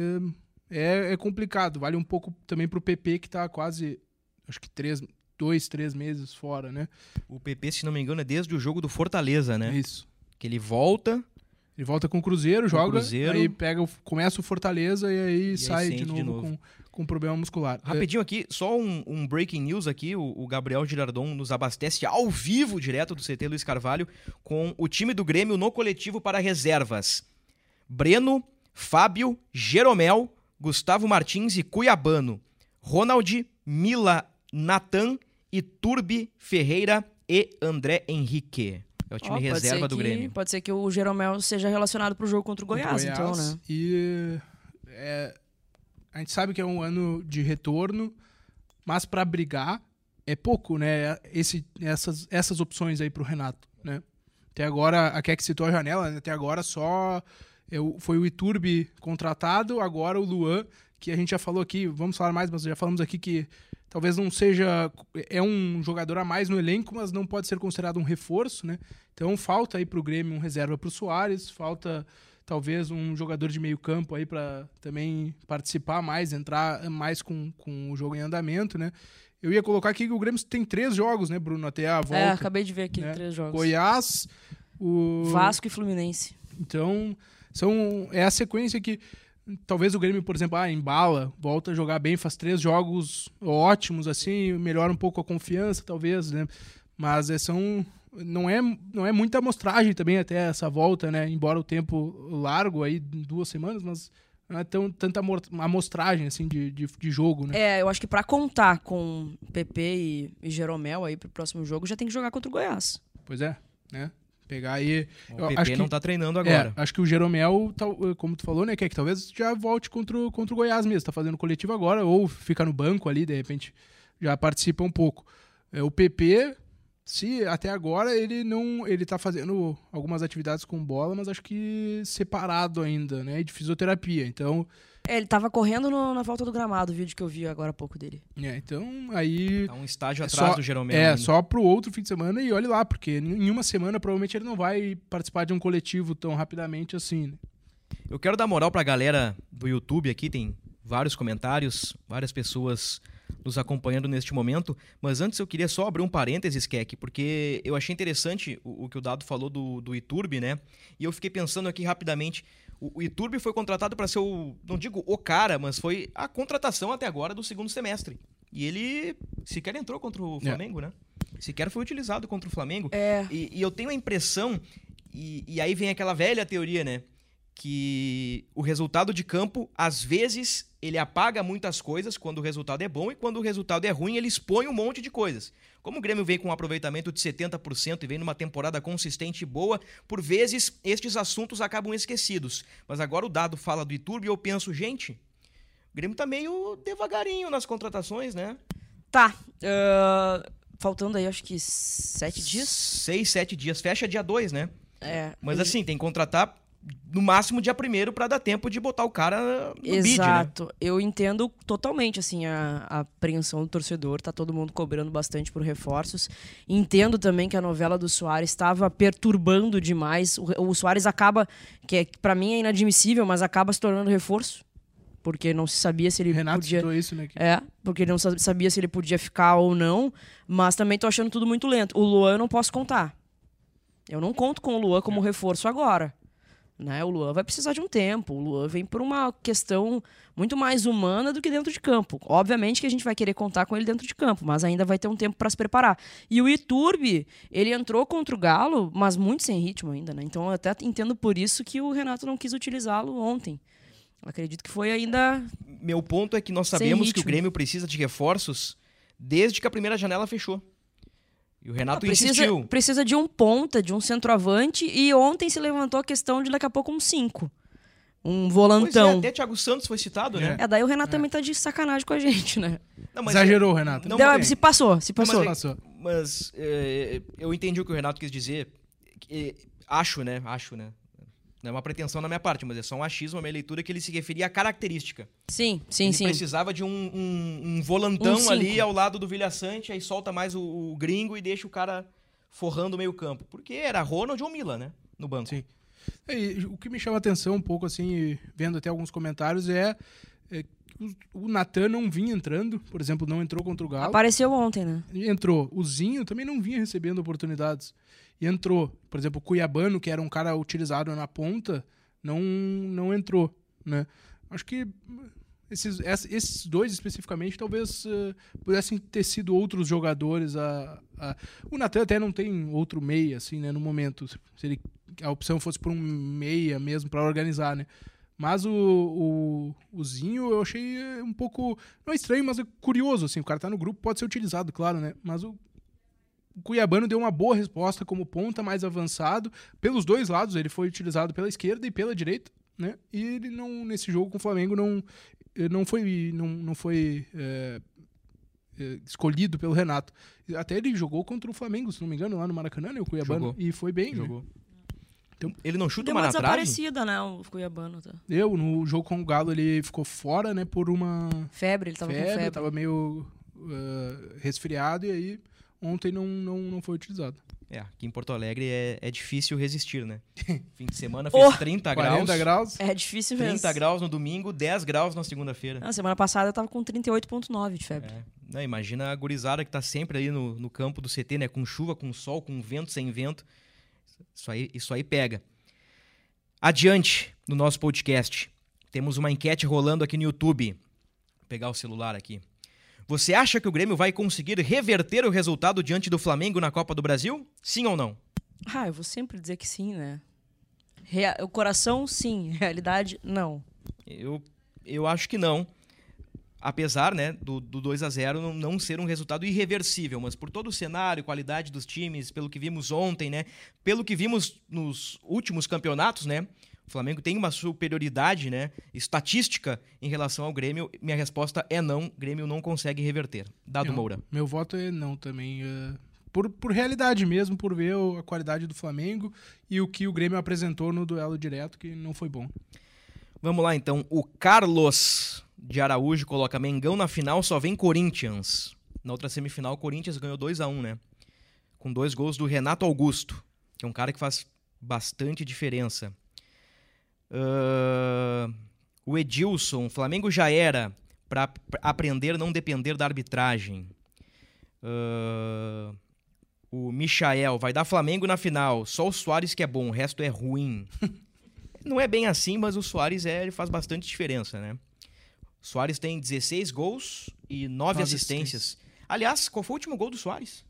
é, é complicado. Vale um pouco também pro PP, que tá quase, acho que três, dois, três meses fora, né? O PP, se não me engano, é desde o jogo do Fortaleza, É né? isso. Que ele volta Ele volta com o Cruzeiro, joga, Cruzeiro. aí pega, o- começa o Fortaleza e aí aí sai de sente novo, de novo. Com, com problema muscular. Rapidinho aqui, só um, um breaking news aqui. O, o, Gabriel Girardon nos abastece ao vivo, direto do CT Luiz Carvalho, com o time do Grêmio no coletivo para reservas. Breno, Fábio, Jeromel, Gustavo Martins e Cuiabano. Ronald, Mila, Natan, Iturbe, Ferreira e André Henrique. É o time oh, reserva do que, Grêmio. Pode ser que o Jeromel seja relacionado para o jogo contra o Goiás, Goiás, então, né? E é, a gente sabe que é um ano de retorno, mas para brigar é pouco, né? Esse, essas, essas opções aí para o Renato, né? Até agora, a Keck citou a janela, né? até agora só eu, foi o Iturbe contratado, agora o Luan, que a gente já falou aqui, vamos falar mais, mas já falamos aqui que talvez não seja. É um jogador a mais no elenco, mas não pode ser considerado um reforço, né? Então falta aí para o Grêmio um reserva para o Soares, falta talvez um jogador de meio campo aí para também participar mais, entrar mais com, com o jogo em andamento, né? Eu ia colocar aqui que o Grêmio tem três jogos, né, Bruno, até a volta. É, acabei de ver aqui, né? três jogos. Goiás, o... Vasco e Fluminense. Então, são, é a sequência que talvez o Grêmio, por exemplo, ah, embala, volta a jogar bem, faz três jogos ótimos, assim, melhora um pouco a confiança, talvez, né? Mas é, são não é, não é muita amostragem também até essa volta, né? Embora o tempo largo aí, duas semanas, mas não é tão, tanta amostragem assim de, de, de, jogo, né? É, eu acho que para contar com PP e, e Jeromel aí pro próximo jogo, já tem que jogar contra o Goiás. Pois é, né? Pegar aí. O PP acho não que, tá treinando agora. É, acho que o Jeromel, como tu falou, né, que, é que talvez já volte contra o, contra o Goiás mesmo. Tá fazendo coletivo agora, ou fica no banco ali, de repente já participa um pouco. É, o PP, se até agora ele não. Ele tá fazendo algumas atividades com bola, mas acho que separado ainda, né? De fisioterapia. Então. É, ele tava correndo no, na volta do gramado, o vídeo que eu vi agora há pouco dele. É, então aí. Tá um estágio é atrás só, do Jeromel. É, ainda. só pro outro fim de semana e olhe lá, porque em uma semana provavelmente ele não vai participar de um coletivo tão rapidamente assim, né? Eu quero dar moral pra galera do YouTube aqui, tem vários comentários, várias pessoas nos acompanhando neste momento. Mas antes eu queria só abrir um parênteses, Keck, porque eu achei interessante o, o, que o Dado falou do, do Iturbe, né? E eu fiquei pensando aqui rapidamente. O, o Iturbe foi contratado para ser o, não digo o cara, mas foi a contratação até agora do segundo semestre. E ele sequer entrou contra o é. Flamengo, é. né? Sequer foi utilizado contra o Flamengo. É. E, e eu tenho a impressão, e, e aí vem aquela velha teoria, né? Que o resultado de campo, às vezes, ele apaga muitas coisas quando o resultado é bom e quando o resultado é ruim, ele expõe um monte de coisas. Como o Grêmio vem com um aproveitamento de 70% e vem numa temporada consistente e boa, por vezes estes assuntos acabam esquecidos. Mas agora o dado fala do Iturbe e eu penso, gente, o Grêmio tá meio devagarinho nas contratações, né? Tá. Uh, faltando aí, acho que sete dias? Seis, sete dias. Fecha dia dois, né? É. Mas assim, tem que contratar no máximo dia primeiro para dar tempo de botar o cara no Exato. bid, né? Exato. Eu entendo totalmente assim a, a apreensão do torcedor, tá todo mundo cobrando bastante por reforços. Entendo também que a novela do Soares estava perturbando demais. O, o Soares acaba, que é, para mim é inadmissível, mas acaba se tornando reforço. Porque não se sabia se ele Renato podia. isso, né? É, porque não sabia se ele podia ficar ou não. Mas também tô achando tudo muito lento. O Luan eu não posso contar. Eu não conto com o Luan como é. reforço agora. Né? O Luan vai precisar de um tempo. O Luan vem por uma questão muito mais humana do que dentro de campo. Obviamente que a gente vai querer contar com ele dentro de campo, mas ainda vai ter um tempo para se preparar. E o Iturbe, ele entrou contra o Galo, mas muito sem ritmo ainda, né? Então eu até entendo por isso que o Renato não quis utilizá-lo ontem. Eu acredito que foi ainda. Meu ponto é que nós sabemos que o Grêmio precisa de reforços desde que a primeira janela fechou. E o Renato precisa, insistiu. Precisa de um ponta, de um centroavante, e ontem se levantou a questão de daqui a pouco um 5. Um volantão. Pois é, até Thiago Santos foi citado, né? É, daí o Renato é. também tá de sacanagem com a gente, né? Não, Exagerou, é, Renato. Não, se passou, se passou. Não, mas, é, mas é, eu entendi o que o Renato quis dizer. acho, né? Acho, né? Não é uma pretensão da minha parte, mas é só um achismo, uma leitura que ele se referia à característica. Sim, sim, ele sim. precisava de um, um, um volantão um ali ao lado do Vilha Sante, aí solta mais o, o, gringo e deixa o cara forrando o meio campo. Porque era Ronald ou Mila, né? No banco. Sim. É, o que me chama a atenção um pouco, assim, vendo até alguns comentários, é, é o Natan não vinha entrando, por exemplo, não entrou contra o Galo. Apareceu ontem, né? Entrou. O Zinho também não vinha recebendo oportunidades e entrou. Por exemplo, o Cuiabano, que era um cara utilizado na ponta, não, não entrou, né? Acho que esses, esses dois especificamente talvez uh, pudessem ter sido outros jogadores. A, a... O Natan até não tem outro meia, assim, né, no momento. Se ele, a opção fosse por um meia mesmo para organizar, né? Mas o, o, o Zinho eu achei um pouco. Não é estranho, mas é curioso, assim. O cara tá no grupo, pode ser utilizado, claro, né? Mas o, o Cuiabano deu uma boa resposta como ponta mais avançado. Pelos dois lados, ele foi utilizado pela esquerda e pela direita, né? E ele não, nesse jogo com o Flamengo, não, não foi, não, não foi é, é, escolhido pelo Renato. Até ele jogou contra o Flamengo, se não me engano, lá no Maracanã, né? O Cuiabano. Jogou. E foi bem, né? Jogou. Né? Então, ele não chuta Deu uma uma desaparecida, né, o Cuiabano. Tá. Eu, no jogo com o Galo, ele ficou fora, né, por uma... Febre, ele tava febre, com febre. tava meio uh, resfriado e aí ontem não, não, não foi utilizado. É, aqui em Porto Alegre é, é difícil resistir, né? Fim de semana fez oh, 30 graus. 40 graus. É difícil 30 mesmo. 30 graus no domingo, 10 graus na segunda-feira. Na semana passada eu tava com 38,9 de febre. É. Não, imagina a gurizada que tá sempre aí no, no campo do CT, né? Com chuva, com sol, com vento, sem vento. Isso aí, isso aí pega. Adiante no nosso podcast. Temos uma enquete rolando aqui no YouTube. Vou pegar o celular aqui. Você acha que o Grêmio vai conseguir reverter o resultado diante do Flamengo na Copa do Brasil? Sim ou não? Ah, eu vou sempre dizer que sim, né? Rea o coração, sim. Realidade, não. Eu, eu acho que não. Apesar né, do, do 2 a 0 não, não ser um resultado irreversível, mas por todo o cenário, qualidade dos times, pelo que vimos ontem, né, pelo que vimos nos últimos campeonatos, né, o Flamengo tem uma superioridade né, estatística em relação ao Grêmio. Minha resposta é não. O Grêmio não consegue reverter. Dado Moura. Meu voto é não também. Uh, por, por realidade mesmo, por ver a qualidade do Flamengo e o que o Grêmio apresentou no duelo direto, que não foi bom. Vamos lá então. O Carlos de Araújo coloca Mengão na final, só vem Corinthians. Na outra semifinal, o Corinthians ganhou 2 a 1 né? Com dois gols do Renato Augusto, que é um cara que faz bastante diferença. Uh, o Edilson, Flamengo já era para aprender não depender da arbitragem. Uh, o Michael, vai dar Flamengo na final. Só o Soares que é bom, o resto é ruim. não é bem assim, mas o Soares é, ele faz bastante diferença, né? Soares tem 16 gols e 9 assistências. assistências. Aliás, qual foi o último gol do Soares?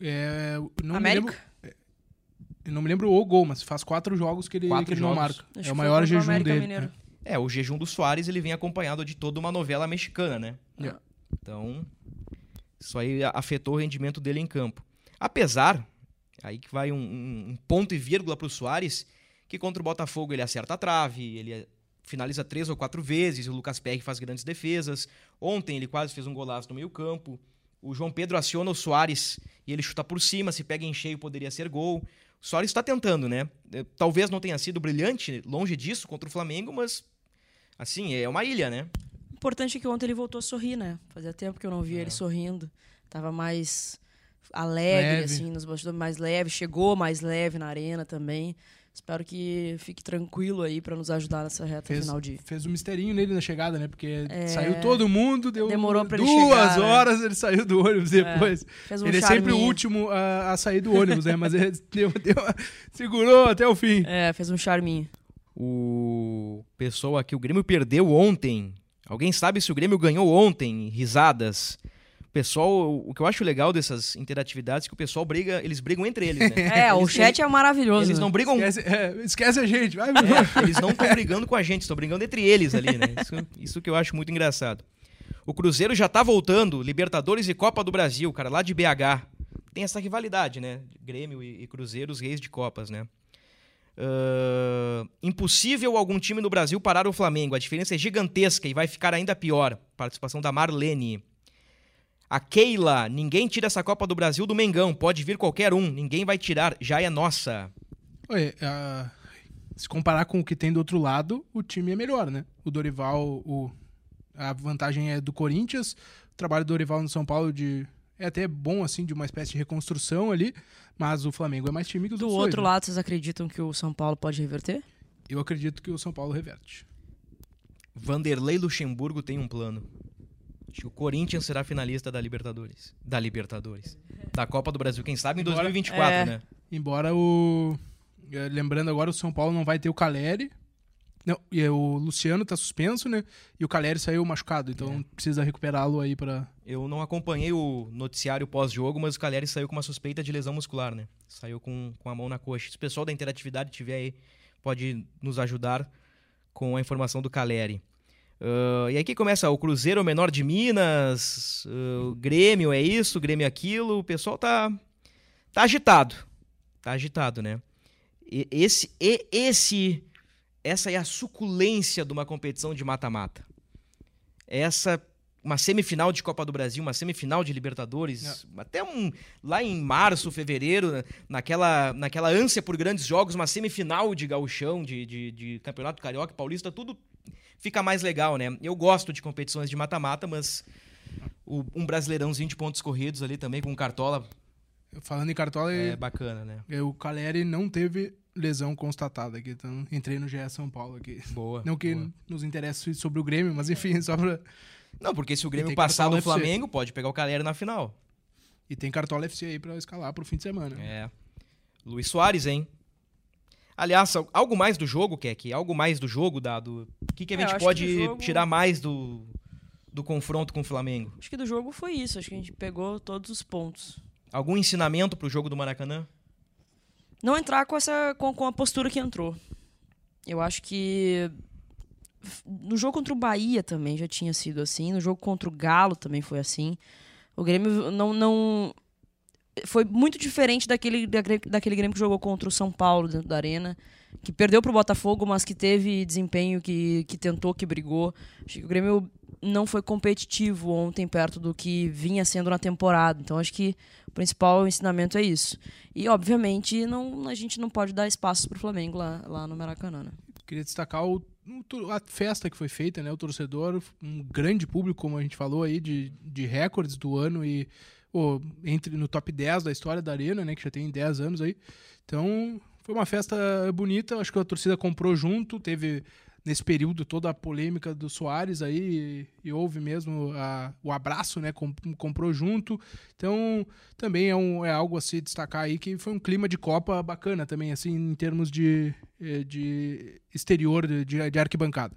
É, não América? Me lembro, eu não me lembro o gol, mas faz quatro jogos que ele, quatro que ele jogos. não marca. Acho é o maior jejum América dele. Mineiro. É. é. o jejum do Soares ele vem acompanhado de toda uma novela mexicana, né? Yeah. Então, isso aí afetou o rendimento dele em campo. Apesar, aí que vai um, um ponto e vírgula para o Soares, que contra o Botafogo ele acerta a trave, ele finaliza três ou quatro vezes, o Lucas Perry faz grandes defesas. Ontem ele quase fez um golaço no meio campo. O João Pedro aciona o Soares e ele chuta por cima, se pega em cheio poderia ser gol. O Soares está tentando, né? É, talvez não tenha sido brilhante, longe disso, contra o Flamengo, mas assim, é uma ilha, né? O importante é que ontem ele voltou a sorrir, né? Fazia tempo que eu não via é. ele sorrindo. Tava mais alegre, leve. assim, nos bastidores, mais leve. Chegou mais leve na arena também. Espero que fique tranquilo aí para nos ajudar nessa reta fez, final de. Fez um misterinho nele na chegada, né? Porque é... saiu todo mundo, deu Demorou pra duas ele chegar, né? horas né? ele saiu do ônibus é. depois. Fez um ele charminho. é sempre o último a, a, sair do ônibus, né? Mas ele deu, deu, segurou até o fim. É, fez um charminho. O pessoal aqui, o Grêmio perdeu ontem. Alguém sabe se o Grêmio ganhou ontem? Risadas pessoal, o que eu acho legal dessas interatividades é que o pessoal briga, eles brigam entre eles, né? É, eles, o chat é maravilhoso. Eles não brigam. Esquece, é, esquece a gente, vai, é, Eles não estão brigando com a gente, estão brigando entre eles ali, né? Isso, isso que eu acho muito engraçado. O Cruzeiro já tá voltando, Libertadores e Copa do Brasil, cara, lá de BH. Tem essa rivalidade, né? Grêmio e, e Cruzeiro, os reis de Copas, né? Uh, impossível algum time no Brasil parar o Flamengo. A diferença é gigantesca e vai ficar ainda pior. Participação da Marlene. A Keila, ninguém tira essa Copa do Brasil do Mengão, pode vir qualquer um, ninguém vai tirar, já é nossa. Oi, uh, se comparar com o que tem do outro lado, o time é melhor, né? O Dorival, o, a vantagem é do Corinthians, o trabalho do Dorival no São Paulo de é até bom, assim, de uma espécie de reconstrução ali, mas o Flamengo é mais time que os Do outros outro dois, né? lado, vocês acreditam que o São Paulo pode reverter? Eu acredito que o São Paulo reverte. Vanderlei Luxemburgo tem um plano. Que o Corinthians será finalista da Libertadores. Da Libertadores. Da Copa do Brasil, quem sabe em Embora- 2024, é. né? Embora o. eh, Lembrando agora, o São Paulo não vai ter o Caleri. Não, e o Luciano tá suspenso, né? E o Caleri saiu machucado, então precisa recuperá-lo aí para Eu não acompanhei o noticiário pós-jogo, mas o Caleri saiu com uma suspeita de lesão muscular, né? Saiu com, com a mão na coxa. Se o pessoal da interatividade tiver aí, pode nos ajudar com a informação do Caleri. Ah, e aí que começa o Cruzeiro é o menor de Minas, ah, o Grêmio é isso, o Grêmio é aquilo. O pessoal tá, tá agitado. Tá agitado, né? E- esse, e- esse, essa é a suculência de uma competição de mata-mata. Essa uma semifinal de Copa do Brasil, uma semifinal de Libertadores, até um lá em março, fevereiro, naquela, naquela ânsia por grandes jogos, uma semifinal de gauchão, de, de, de campeonato carioca, paulista, tudo fica mais legal, né? Eu gosto de competições de mata-mata, mas o- um brasileirãozinho de pontos corridos ali também com cartola Falando em Cartola, é bacana, né? eh, o Caleri não teve lesão constatada aqui, então entrei no GE São Paulo aqui. Boa. Não que boa. nos interesse sobre o Grêmio, mas enfim, só pra... Não, porque se o Grêmio passar do FC. Flamengo, pode pegar o Caleri na final. E tem Cartola FC aí pra escalar pro fim de semana. É. Luiz Soares, hein? Aliás, al- algo mais do jogo, Keck? Algo mais do jogo, dado. O que, que a É, gente acho pode jogo- tirar mais do, do confronto com o Flamengo? Acho que do jogo foi isso. Acho que a gente pegou todos os pontos. Algum ensinamento pro jogo do Maracanã? Não entrar com essa com, com a postura que entrou. Eu acho que no jogo contra o Bahia também já tinha sido assim, no jogo contra o Galo também foi assim. O Grêmio não não foi muito diferente daquele daquele, Grêmio que jogou contra o São Paulo dentro da arena, que perdeu pro Botafogo, mas que teve desempenho que que tentou, que brigou. Acho que o Grêmio não foi competitivo ontem perto do que vinha sendo na temporada. Então acho que o principal ensinamento é isso. E, obviamente, não, a gente não pode dar espaços pro Flamengo lá, lá no Maracanã. né? Queria destacar o, o a festa que foi feita, né? O torcedor, um grande público, como a gente falou aí, de, de recordes do ano e entre no top 10 da história da Arena, né? Que já tem 10 anos aí. Então, foi uma festa bonita. Acho que a torcida comprou junto. Teve nesse período toda a polêmica do Soares aí e, e houve mesmo a- o abraço, né? Com- comprou junto. Então, também é, um, é algo a se destacar aí que foi um clima de Copa bacana também, assim, em termos de, eh, de exterior, de de arquibancada.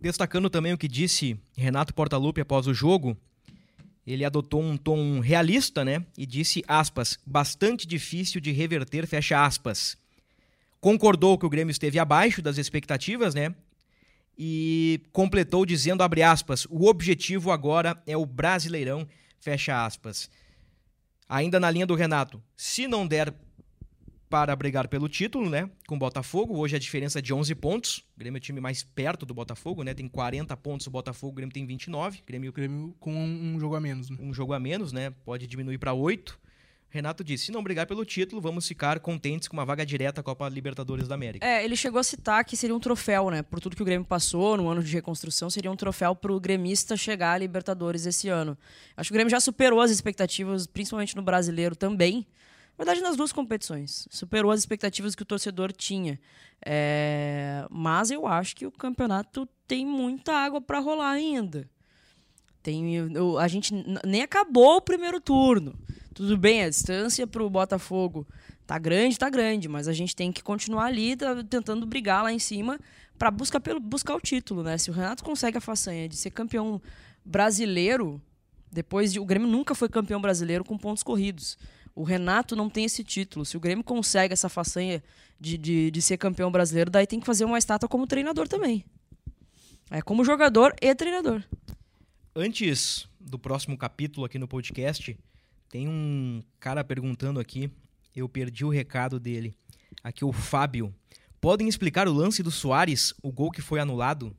Destacando também o que disse Renato Portaluppi após o jogo, ele adotou um tom realista, né? E disse, aspas, bastante difícil de reverter, fecha aspas. Concordou que o Grêmio esteve abaixo das expectativas, né? E completou dizendo, abre aspas, o objetivo agora é o Brasileirão, fecha aspas. Ainda na linha do Renato, se não der para brigar pelo título, né? Com o Botafogo. Hoje a diferença é de 11 pontos. O Grêmio é o time mais perto do Botafogo, né? Tem 40 pontos o Botafogo, o Grêmio tem 29. O Grêmio O Grêmio com um, jogo a menos, né? um jogo a menos, né? Pode diminuir para 8. Renato disse: se não brigar pelo título, vamos ficar contentes com uma vaga direta à Copa Libertadores da América. É, ele chegou a citar que seria um troféu, né? Por tudo que o Grêmio passou no ano de reconstrução, seria um troféu pro gremista chegar à Libertadores esse ano. Acho que o Grêmio já superou as expectativas, principalmente no brasileiro também. Na verdade, nas duas competições. Superou as expectativas que o torcedor tinha. É, Mas eu acho que o campeonato tem muita água para rolar ainda. Tem, eu- a gente nem acabou o primeiro turno. Tudo bem, a distância para o Botafogo tá grande, tá grande, mas a gente tem que continuar ali tá, tentando brigar lá em cima para buscar, buscar o título, né? Se o Renato consegue a façanha de ser campeão brasileiro, depois de o Grêmio nunca foi campeão brasileiro com pontos corridos. O Renato não tem esse título. Se o Grêmio consegue essa façanha de, de, de ser campeão brasileiro, daí tem que fazer uma estátua como treinador também. É como jogador e treinador. Antes do próximo capítulo aqui no podcast, tem um cara perguntando aqui. Eu perdi o recado dele. Aqui o Fábio. Podem explicar o lance do Soares, o gol que foi anulado?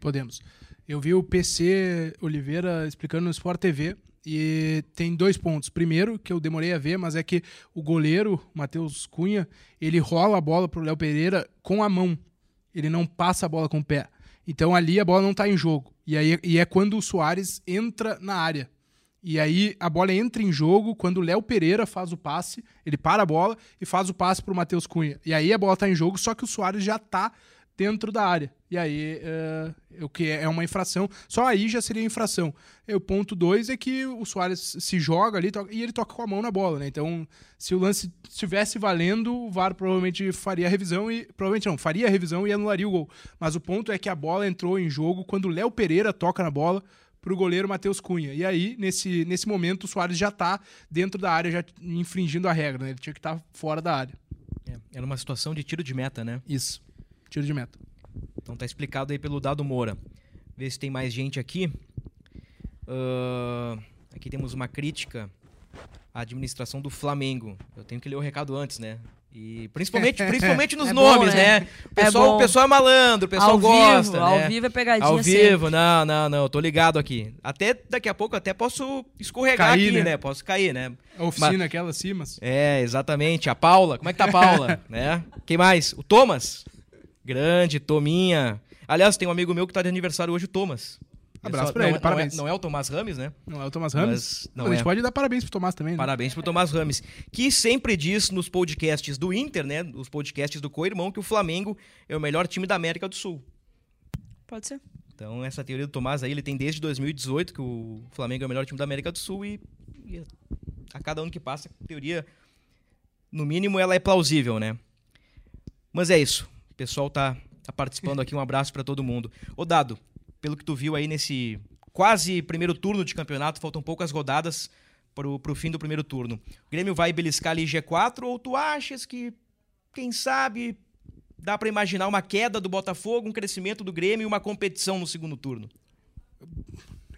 Podemos. Eu vi o PC Oliveira explicando no Sport TV e tem dois pontos. Primeiro, que eu demorei a ver, mas é que o goleiro, Matheus Cunha, ele rola a bola pro Léo Pereira com a mão. Ele não passa a bola com o pé. Então ali a bola não tá em jogo. E, aí, e é quando o Soares entra na área. E aí a bola entra em jogo quando o Léo Pereira faz o passe, ele para a bola e faz o passe pro Matheus Cunha. E aí a bola tá em jogo, só que o Soares já tá dentro da área. E aí, é, o que é uma infração, só aí já seria infração. E o ponto 2 é que o Soares se joga ali toca, e ele toca com a mão na bola, né? Então, se o lance estivesse valendo, o VAR provavelmente faria a revisão e. Provavelmente não, faria a revisão e anularia o gol. Mas o ponto é que a bola entrou em jogo quando o Léo Pereira toca na bola para o goleiro Matheus Cunha. E aí, nesse, nesse momento, o Soares já está dentro da área, já infringindo a regra, né? Ele tinha que estar tá fora da área. É, era uma situação de tiro de meta, né? Isso. Tiro de meta. Então tá explicado aí pelo Dado Moura. Ver se tem mais gente aqui. Uh, aqui temos uma crítica à administração do Flamengo. Eu tenho que ler o recado antes, né? E principalmente, principalmente nos é nomes, bom, né? né? O pessoal, é o pessoal é malandro, o pessoal ao gosta. Vivo, né? Ao vivo é pegadinha. Ao vivo, não, não, não. Tô ligado aqui. Até daqui a pouco até posso escorregar cair, aqui, né? né? Posso cair, né? A oficina, Mas, aquela Simas. É, exatamente. A Paula. Como é que tá a Paula? né? Quem mais? O Thomas. Grande, Tominha. Aliás, tem um amigo meu que tá de aniversário hoje, o Thomas. Abraço só, pra ele, não, parabéns. Não é, não é, o Tomás Rames, né? Não é o Tomás Rames. Não, a gente é. pode dar parabéns pro Tomás também, né? Parabéns pro Tomás Rames, que sempre diz nos podcasts do Inter, né? Nos podcasts do Co-Irmão, que o Flamengo é o melhor time da América do Sul. Pode ser. Então, essa teoria do Tomás aí, ele tem desde 2018 que o Flamengo é o melhor time da América do Sul e, e a cada ano que passa, a teoria, no mínimo, ela é plausível, né? Mas é isso. O pessoal tá, tá participando aqui. Um abraço para todo mundo. Ô, Dado, pelo que tu viu aí nesse quase primeiro turno de campeonato, faltam poucas rodadas pro, pro fim do primeiro turno. O Grêmio vai beliscar ali G4 ou tu achas que, quem sabe, dá para imaginar uma queda do Botafogo, um crescimento do Grêmio e uma competição no segundo turno?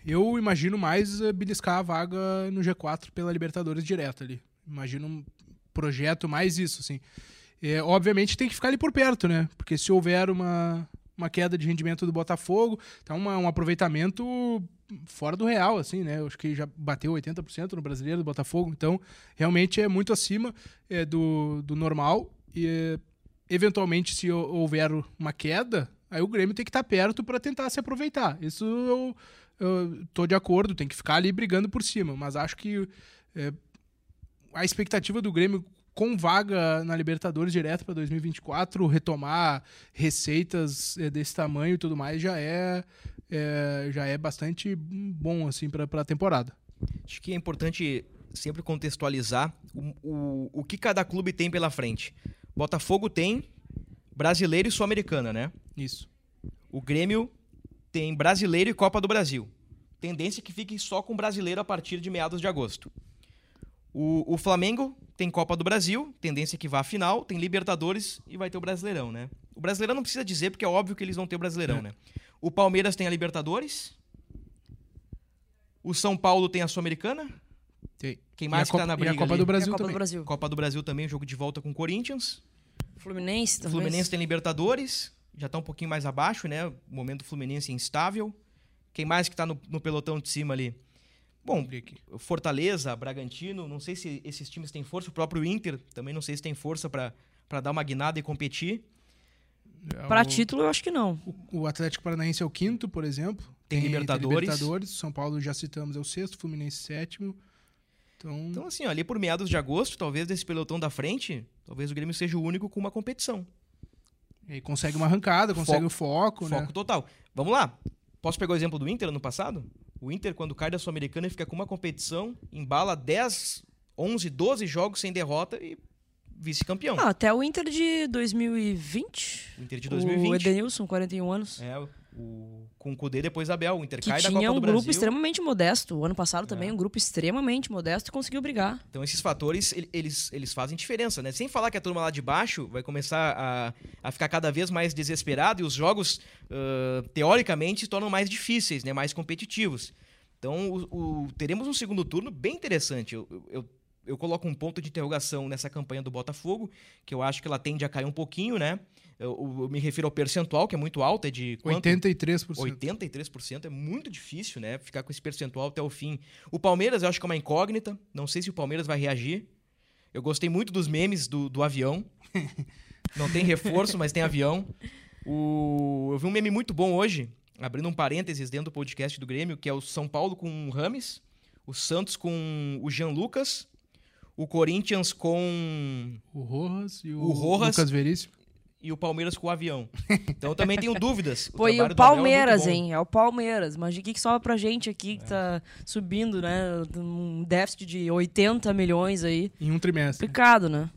Eu imagino mais eh, beliscar a vaga no G4 pela Libertadores direto ali. Imagino um projeto mais isso, assim. É, obviamente tem que ficar ali por perto, né? Porque se houver uma, uma queda de rendimento do Botafogo, tá uma, um aproveitamento fora do real, assim, né? Eu acho que já bateu 80% no brasileiro do Botafogo, então realmente é muito acima é, do, do normal. E eventualmente, se houver uma queda, aí o Grêmio tem que estar tá perto para tentar se aproveitar. Isso eu, eu tô de acordo, tem que ficar ali brigando por cima, mas acho que é, a expectativa do Grêmio com vaga na Libertadores direto para 2024, retomar receitas eh, desse tamanho e tudo mais já é, é já é bastante bom assim para a temporada. Acho que é importante sempre contextualizar o, o, o que cada clube tem pela frente. Botafogo tem brasileiro e sul-americana, né? Isso. O Grêmio tem brasileiro e Copa do Brasil. Tendência que fique só com brasileiro a partir de meados de agosto. O, o Flamengo tem Copa do Brasil, tendência que vá à final, tem Libertadores e vai ter o Brasileirão, né? O Brasileirão não precisa dizer, porque é óbvio que eles vão ter o Brasileirão, é. né? O Palmeiras tem a Libertadores. O São Paulo tem a Sul-Americana. Quem mais está na briga? E a Copa ali? do Brasil Copa também. Do Brasil. Copa do Brasil também, jogo de volta com o Corinthians. Fluminense também. Fluminense tem Libertadores, já está um pouquinho mais abaixo, né? O momento do Fluminense é instável. Quem mais que está no, no pelotão de cima ali? Bom, Fortaleza, Bragantino, não sei se esses times têm força. O próprio Inter também não sei se tem força para dar uma guinada e competir. É, para título, eu acho que não. O, o, Atlético Paranaense é o quinto, por exemplo. Tem, tem Libertadores. Tem Libertadores. São Paulo, já citamos, é o sexto. Fluminense, sétimo. Então... então, assim, ó, ali por meados de agosto, talvez desse pelotão da frente, talvez o Grêmio seja o único com uma competição. E consegue uma arrancada, consegue foco, o foco, foco né? total. Vamos lá. Posso pegar o exemplo do Inter ano passado? O Inter, quando cai da Sul-Americana, fica com uma competição, embala 10, 11, 12 jogos sem derrota e vice-campeão. Ah, até o Inter de 2020. O Inter de 2020. O Edenilson, 41 anos. É, o, com o Cudê depois Abel. O Inter que cai da Copa um do Brasil. grupo extremamente modesto. O ano passado também, é. um grupo extremamente modesto e conseguiu brigar. Então esses fatores, eles, eles fazem diferença, né? Sem falar que a turma lá de baixo vai começar a, a ficar cada vez mais desesperada e os jogos, uh, teoricamente, se tornam mais difíceis, né? Mais competitivos. Então o, o, teremos um segundo turno bem interessante. eu, eu eu coloco um ponto de interrogação nessa campanha do Botafogo, que eu acho que ela tende a cair um pouquinho, né? Eu, eu, me refiro ao percentual, que é muito alto, é de quanto? 83%. 83% é muito difícil, né? Ficar com esse percentual até o fim. O Palmeiras eu acho que é uma incógnita. Não sei se o Palmeiras vai reagir. Eu gostei muito dos memes do, do avião. Não tem reforço, mas tem avião. O... Eu vi um meme muito bom hoje, abrindo um parênteses dentro do podcast do Grêmio, que é o São Paulo com o Rames, o Santos com o Jean Lucas, o Corinthians com o Rojas e o, o Rojas, Lucas Veríssimo e o Palmeiras com o avião. Então eu também tenho dúvidas. Pô, e o Abel é Palmeiras, bom. hein? É o Palmeiras. Imagina o que, que sobra pra gente aqui que tá subindo, né? Um déficit de 80 milhões aí. Em um trimestre. Complicado, né?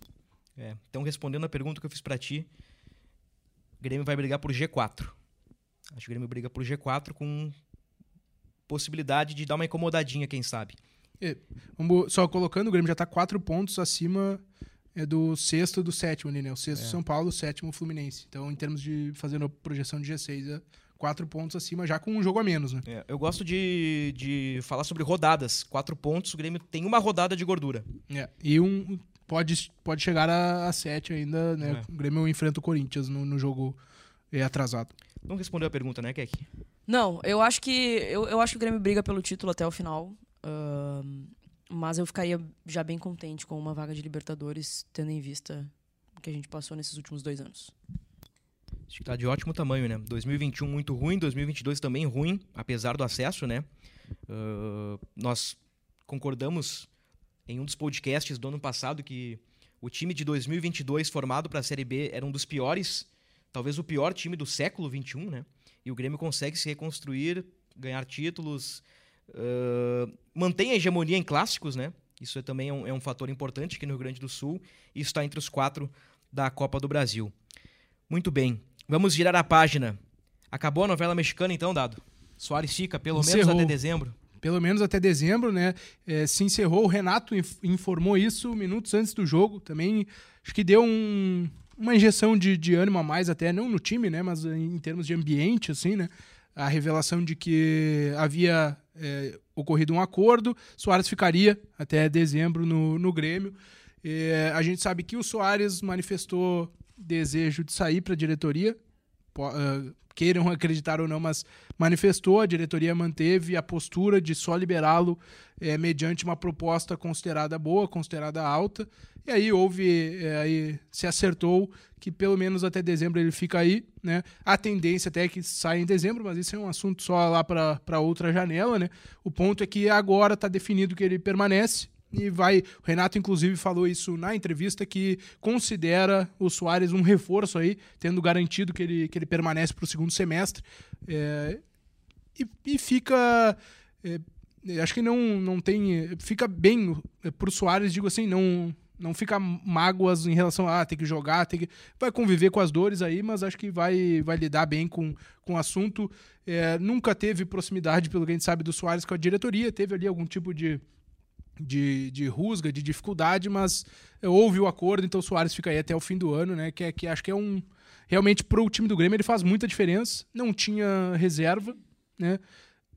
É, então, respondendo a pergunta que eu fiz pra ti, o Grêmio vai brigar por G4. Acho que o Grêmio briga por G4 com possibilidade de dar uma incomodadinha, quem sabe. Só colocando, o Grêmio já tá quatro pontos acima é, do sexto do sétimo ali, né? O sexto São Paulo, o sétimo Fluminense. Então, em termos de fazendo a projeção de G6, é quatro pontos acima, já com um jogo a menos, né? É, eu gosto de, de falar sobre rodadas. Quatro pontos, o Grêmio tem uma rodada de gordura. É, E um pode, pode chegar a, a sete ainda, né? É. O Grêmio enfrenta o Corinthians no, no jogo é, atrasado. Não respondeu a pergunta, né, Keck? Não, eu acho que eu, eu acho que o Grêmio briga pelo título até o final. ahn, mas eu ficaria já bem contente com uma vaga de Libertadores, tendo em vista o que a gente passou nesses últimos dois anos. Acho que tá de ótimo tamanho, né? 2021 muito ruim, 2022 também ruim, apesar do acesso, né? Ah, nós concordamos em um dos podcasts do ano passado que o time de 2022 formado para a Série B era um dos piores, talvez o pior time do século 21, né? E o Grêmio consegue se reconstruir, ganhar títulos, ah, mantém a hegemonia em clássicos, né? Isso é também é um, é um fator importante aqui no Rio Grande do Sul e está entre os quatro da Copa do Brasil. Muito bem. Vamos girar a página. Acabou a novela mexicana então, Dado? Soares fica pelo menos Encerrou. até dezembro. Pelo menos até dezembro, né? É, se encerrou. O Renato inf- informou isso minutos antes do jogo. Também acho que deu um- uma injeção de, de ânimo a mais, até não no time, né? Mas em termos de ambiente, assim, né? A revelação de que havia é, ocorrido um acordo, Soares ficaria até dezembro no, no Grêmio. É, a gente sabe que o Soares manifestou desejo de sair para a diretoria, ah, queiram acreditar ou não, mas manifestou, a diretoria manteve a postura de só liberá-lo eh, mediante uma proposta considerada boa, considerada alta, e aí houve, eh, aí se acertou que pelo menos até dezembro ele fica aí, né? A tendência até é que saia em dezembro, mas isso é um assunto só lá para outra janela, né? O ponto é que agora está definido que ele permanece, e vai. O Renato, inclusive, falou isso na entrevista que considera o Soares um reforço aí, tendo garantido que ele, que ele permanece para o segundo semestre. É, e, e fica. é, acho que não, não tem. Fica bem para o Soares, digo assim, não. Não fica mágoas em relação a ah, ter que jogar, ter que. Vai conviver com as dores aí, mas acho que vai, vai lidar bem com, com o assunto. É, nunca teve proximidade, pelo que a gente sabe, do Soares com a diretoria, teve ali algum tipo de, de, de rusga, de dificuldade, mas houve o acordo, então o Soares fica aí até o fim do ano, né? Que, é, que acho que é um. Realmente, pro time do Grêmio, ele faz muita diferença. Não tinha reserva, né?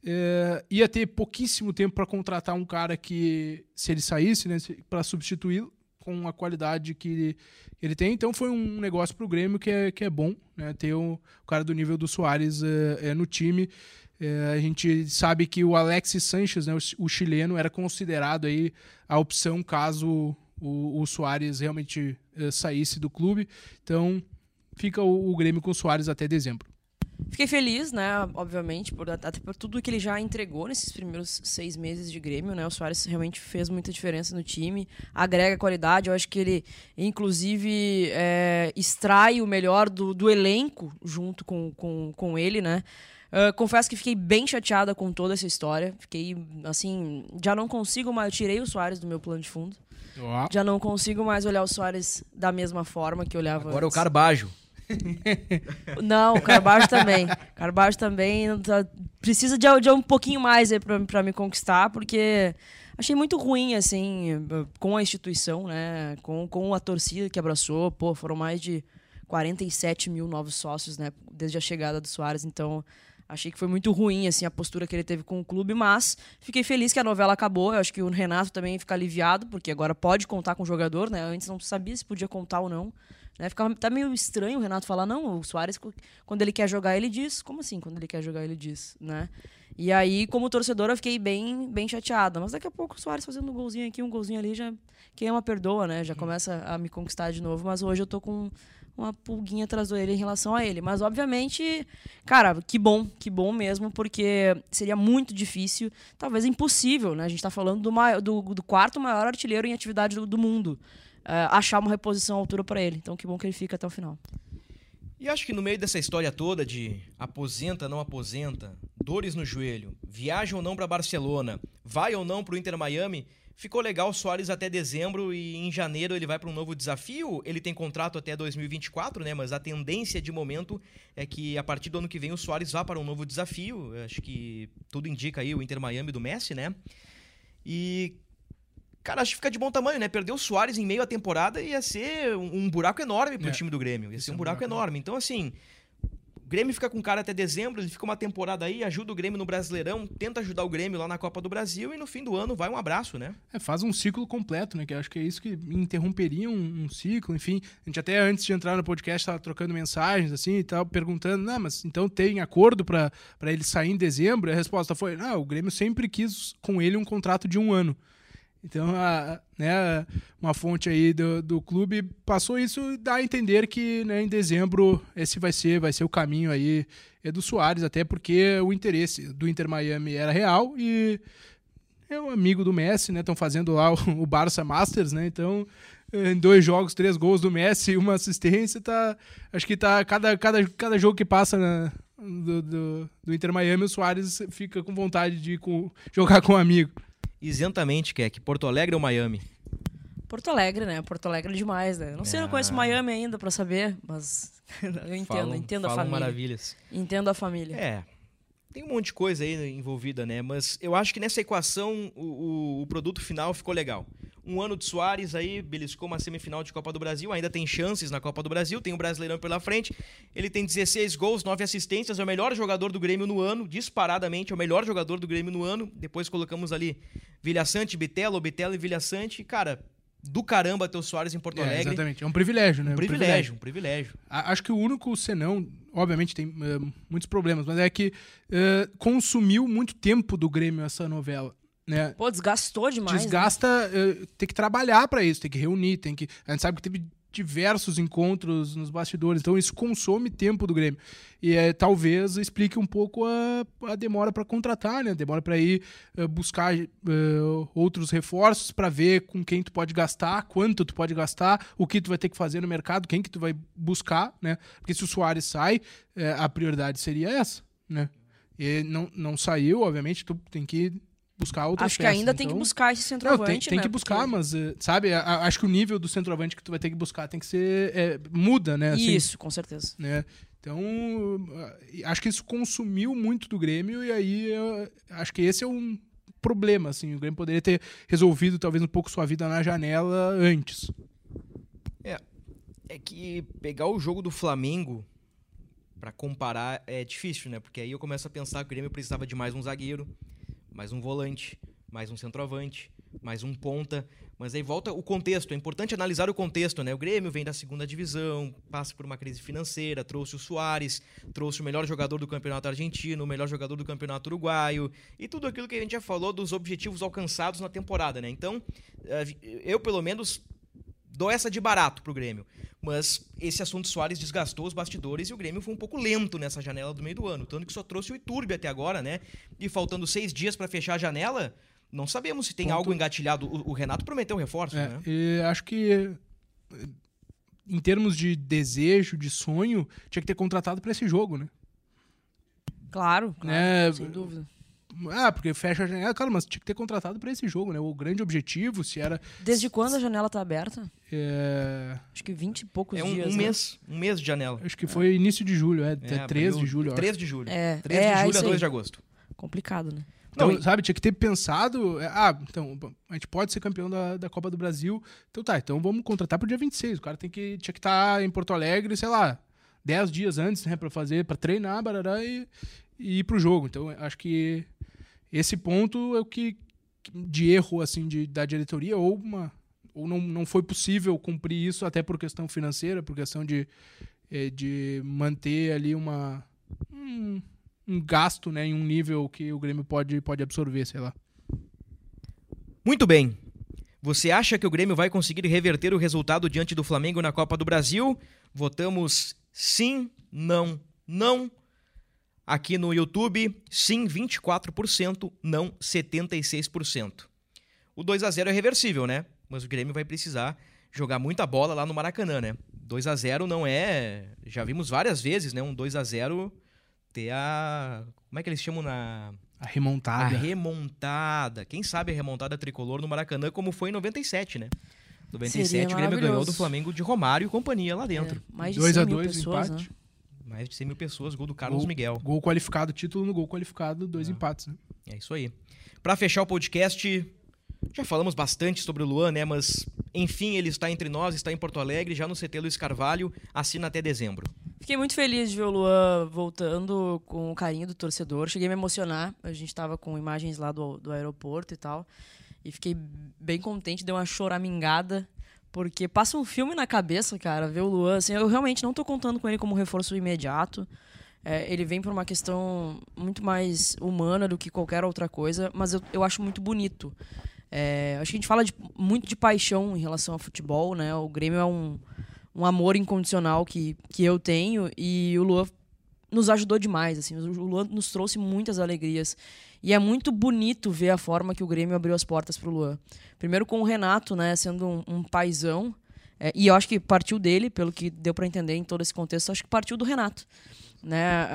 É, ia ter pouquíssimo tempo para contratar um cara que, se ele saísse, né, para substituí-lo com a qualidade que ele tem. Então foi um negócio pro Grêmio que é, que é bom, né? Ter o, o cara do nível do Soares é, é, no time. É, a gente sabe que o Alexis Sanches, né, o, o chileno, era considerado aí a opção caso o, o Soares realmente é, saísse do clube. Então fica o, o Grêmio com o Soares até dezembro. Fiquei feliz, né? Obviamente, por, até por tudo que ele já entregou nesses primeiros seis meses de Grêmio, né? O Soares realmente fez muita diferença no time, agrega qualidade. Eu acho que ele, inclusive, é, extrai o melhor do, do elenco junto com, com, com ele, né? Ah, confesso que fiquei bem chateada com toda essa história. Fiquei, assim, já não consigo mais. Eu tirei o Soares do meu plano de fundo. Já não consigo mais olhar o Soares da mesma forma que eu olhava Agora é o antes. Carbajo. Não, o Carbajo também. Carbajo também tá- precisa de, de um pouquinho mais aí pra, pra me conquistar, porque achei muito ruim, assim, com a instituição, né? Com, com a torcida que abraçou. Pô, foram mais de 47 mil novos sócios, né? Desde a chegada do Soares, então. Achei que foi muito ruim assim a postura que ele teve com o clube, mas fiquei feliz que a novela acabou. Eu acho que o Renato também fica aliviado, porque agora pode contar com o jogador, né? Antes não sabia se podia contar ou não. Né? Ficava tá meio estranho o Renato falar, não, o Soares, quando ele quer jogar, ele diz. Como assim, quando ele quer jogar, ele diz, né? E aí, como torcedor, eu fiquei bem, bem chateada. Mas daqui a pouco o Soares fazendo um golzinho aqui, um golzinho ali, já quem ama perdoa, né? Já começa a me conquistar de novo. Mas hoje eu tô com uma pulguinha atrás do ele em relação a ele. Mas, obviamente, cara, que bom, que bom mesmo, porque seria muito difícil, talvez impossível, né? A gente tá falando do, maior, do, do quarto maior artilheiro em atividade do, do mundo. Eh, achar uma reposição à altura para ele. Então, que bom que ele fica até o final. E acho que no meio dessa história toda de aposenta, não aposenta, dores no joelho, viaja ou não para Barcelona, vai ou não para o Inter Miami, ficou legal o Soares até dezembro e em janeiro ele vai para um novo desafio. Ele tem contrato até 2024, né? Mas a tendência de momento é que a partir do ano que vem o Soares vá para um novo desafio. Acho que tudo indica aí o Inter Miami do Messi, né? E Cara, acho que fica de bom tamanho, né? Perder o Soares em meio à temporada ia ser um, um buraco enorme pro É. time do Grêmio. Ia ser é um um buraco buraco enorme. Então, assim, o Grêmio fica com o cara até dezembro, ele fica uma temporada aí, ajuda o Grêmio no Brasileirão, tenta ajudar o Grêmio lá na Copa do Brasil e no fim do ano vai um abraço, né? É, faz um ciclo completo, né? Que acho que é isso que interromperia um, um ciclo, enfim. A gente até antes de entrar no podcast estava trocando mensagens, assim, e tal, perguntando, não, mas então tem acordo para ele sair em dezembro? E a resposta foi, não, o Grêmio sempre quis com ele um contrato de um ano. Então, a, né, uma fonte aí do, do clube passou isso dá a entender que né, em dezembro esse vai ser, vai ser o caminho aí é do Soares, até porque o interesse do Inter Miami era real e é um amigo do Messi, né? Estão fazendo lá o, o Barça Masters, né? Então, em dois jogos, três gols do Messi, uma assistência, tá. Acho que tá. Cada, cada, cada jogo que passa na- do, do, do Inter Miami, o Soares fica com vontade de com- jogar com um amigo. Isentamente, que é que Porto Alegre ou Miami? Porto Alegre, né? Porto Alegre é demais, né? Não sei, eu não conheço Ah. Miami ainda pra saber, mas eu entendo, Falam- entendo a falam família. maravilhas. Entendo a família. É. Tem um monte de coisa aí envolvida, né? Mas eu acho que nessa equação o, o- o produto final ficou legal. Um ano de Soares aí, beliscou uma semifinal de Copa do Brasil, ainda tem chances na Copa do Brasil, tem o Brasileirão pela frente. Ele tem 16 gols, 9 assistências, é o melhor jogador do Grêmio no ano, disparadamente, é o melhor jogador do Grêmio no ano. Depois colocamos ali Vilhaçante, Bitelo, Bitelo e Vilhaçante. Cara, do caramba ter o Soares em Porto É, Alegre. exatamente. É um privilégio, né? Um privilégio, um privilégio. Acho que o único senão, obviamente tem eh, muitos problemas, mas é que eh, consumiu muito tempo do Grêmio essa novela. Né? Pô, desgastou demais. né? Desgasta, eh, tem que trabalhar pra isso, tem que reunir, tem que. A gente sabe que teve diversos encontros nos bastidores, então isso consome tempo do Grêmio. E eh, talvez explique um pouco a, a demora pra contratar, né? A demora pra ir eh, buscar eh, outros reforços pra ver com quem tu pode gastar, quanto tu pode gastar, o que tu vai ter que fazer no mercado, quem que tu vai buscar, né? Porque se o Soares sai, eh, a prioridade seria essa, né? E não, não saiu, obviamente, tu tem que buscar outras Acho que peças, ainda tem que então- buscar esse não, centroavante, tem, tem né? que buscar, Porque- mas, eh, sabe, a- a- acho que o nível do centroavante que tu vai ter que buscar tem que ser. eh, muda, né? assim, Isso, com certeza. né? Então, eh, acho que isso consumiu muito do Grêmio e aí acho que esse é um problema, assim. O Grêmio poderia ter resolvido talvez um pouco sua vida na janela antes. É que pegar o jogo do Flamengo pra comparar é difícil, né? Porque aí eu começo a pensar que o Grêmio precisava de mais um zagueiro, mais um volante, mais um centroavante, mais um ponta. Mas aí volta o contexto. É importante analisar o contexto, né? O Grêmio vem da segunda divisão, passa por uma crise financeira, trouxe o Soares, trouxe o melhor jogador do campeonato argentino, o melhor jogador do campeonato uruguaio e tudo aquilo que a gente já falou dos objetivos alcançados na temporada, né? Então, eh, eu pelo menos dou essa de barato pro Grêmio. Mas esse assunto Soares desgastou os bastidores e o Grêmio foi um pouco lento nessa janela do meio do ano. Tanto que só trouxe o Iturbe até agora, né? E faltando seis dias pra fechar a janela, não sabemos se tem Ponto. algo engatilhado. O, o Renato prometeu reforço, É, né? e acho que em termos de desejo, de sonho, tinha que ter contratado pra esse jogo, né? Claro, claro Né? sem dúvida. Ah, porque fecha a janela, cara, mas tinha que ter contratado pra esse jogo, né? O grande objetivo, se era. Desde quando a janela tá aberta? é, Acho que 20 e poucos É um, dias. um né? mês, um mês de janela. Acho que foi início de julho, é, É, é 13 de julho. eu acho. 13 de julho. É, 13 é, de é julho a 2 aí. de agosto. Complicado, né? Então, Não, e- sabe, tinha que ter pensado. é, Ah, então, a gente pode ser campeão da, da Copa do Brasil. Então tá, então vamos contratar pro dia 26. O cara tem que, tinha que estar em Porto Alegre, sei lá, 10 dias antes, né, pra fazer, pra treinar, barará, e, e ir pro jogo. Então, acho que esse ponto é o que de erro, assim, de, da diretoria, ou uma. Ou não, não foi possível cumprir isso, até por questão financeira, por questão de, eh, de manter ali uma. um- um gasto, né, em um nível que o Grêmio pode, pode absorver, sei lá. Muito bem. Você acha que o Grêmio vai conseguir reverter o resultado diante do Flamengo na Copa do Brasil? Votamos sim, não, não. Aqui no YouTube, sim 24%, não 76%. O 2 a 0 é reversível, né? Mas o Grêmio vai precisar jogar muita bola lá no Maracanã, né? 2 a 0 não é. Já vimos várias vezes, né? Um 2 a 0 ter a. Como é que eles chamam na. A remontada. A remontada. Quem sabe a remontada tricolor no Maracanã, como foi em 97, né? 97, Seria o Grêmio ganhou do Flamengo de Romário e companhia lá É, dentro. mais de 2 a 100 mil 2 pessoas, empate. né? Mais de 100 mil pessoas, gol do Carlos Gol- Miguel. Gol qualificado, título no gol qualificado, dois Ah. empates. Né? É isso aí. Pra fechar o podcast, já falamos bastante sobre o Luan, né? Mas, enfim, ele está entre nós, está em Porto Alegre, já no CT Luiz Carvalho, assina até dezembro. Fiquei muito feliz de ver o Luan voltando com o carinho do torcedor. Cheguei a me emocionar. A gente tava com imagens lá do, do aeroporto e tal. E fiquei bem contente, deu uma choramingada. Porque passa um filme na cabeça, cara, ver o Luan. Assim, eu realmente não tô contando com ele como reforço imediato. É, ele vem por uma questão muito mais humana do que qualquer outra coisa, mas eu, eu acho muito bonito. É, acho que a gente fala de- muito de paixão em relação ao futebol, né? O Grêmio é um, um amor incondicional que, que eu tenho e o Luan nos ajudou demais, assim, o Luan nos trouxe muitas alegrias. E é muito bonito ver a forma que o Grêmio abriu as portas pro Luan. Primeiro com o Renato, né, sendo um, um paizão, é, e eu acho que partiu dele, pelo que deu para entender em todo esse contexto, acho que partiu do Renato, né,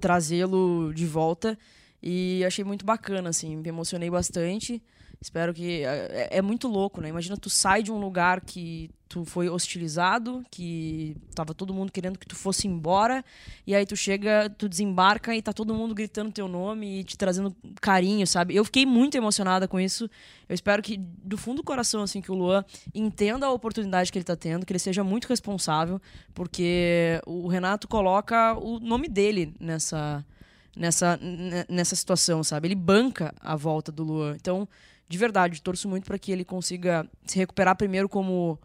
trazê-lo de volta e achei muito bacana, assim, me emocionei bastante. Espero que é, é muito louco, né? Imagina tu sai de um lugar que tu foi hostilizado, que tava todo mundo querendo que tu fosse embora, e aí tu chega, tu desembarca e tá todo mundo gritando teu nome e te trazendo carinho, sabe? Eu fiquei muito emocionada com isso. Eu espero que do fundo do coração assim que o Luan entenda a oportunidade que ele tá tendo, que ele seja muito responsável, porque o Renato coloca o nome dele nessa nessa nessa situação, sabe? Ele banca a volta do Luan. Então, de verdade, torço muito para que ele consiga se recuperar primeiro como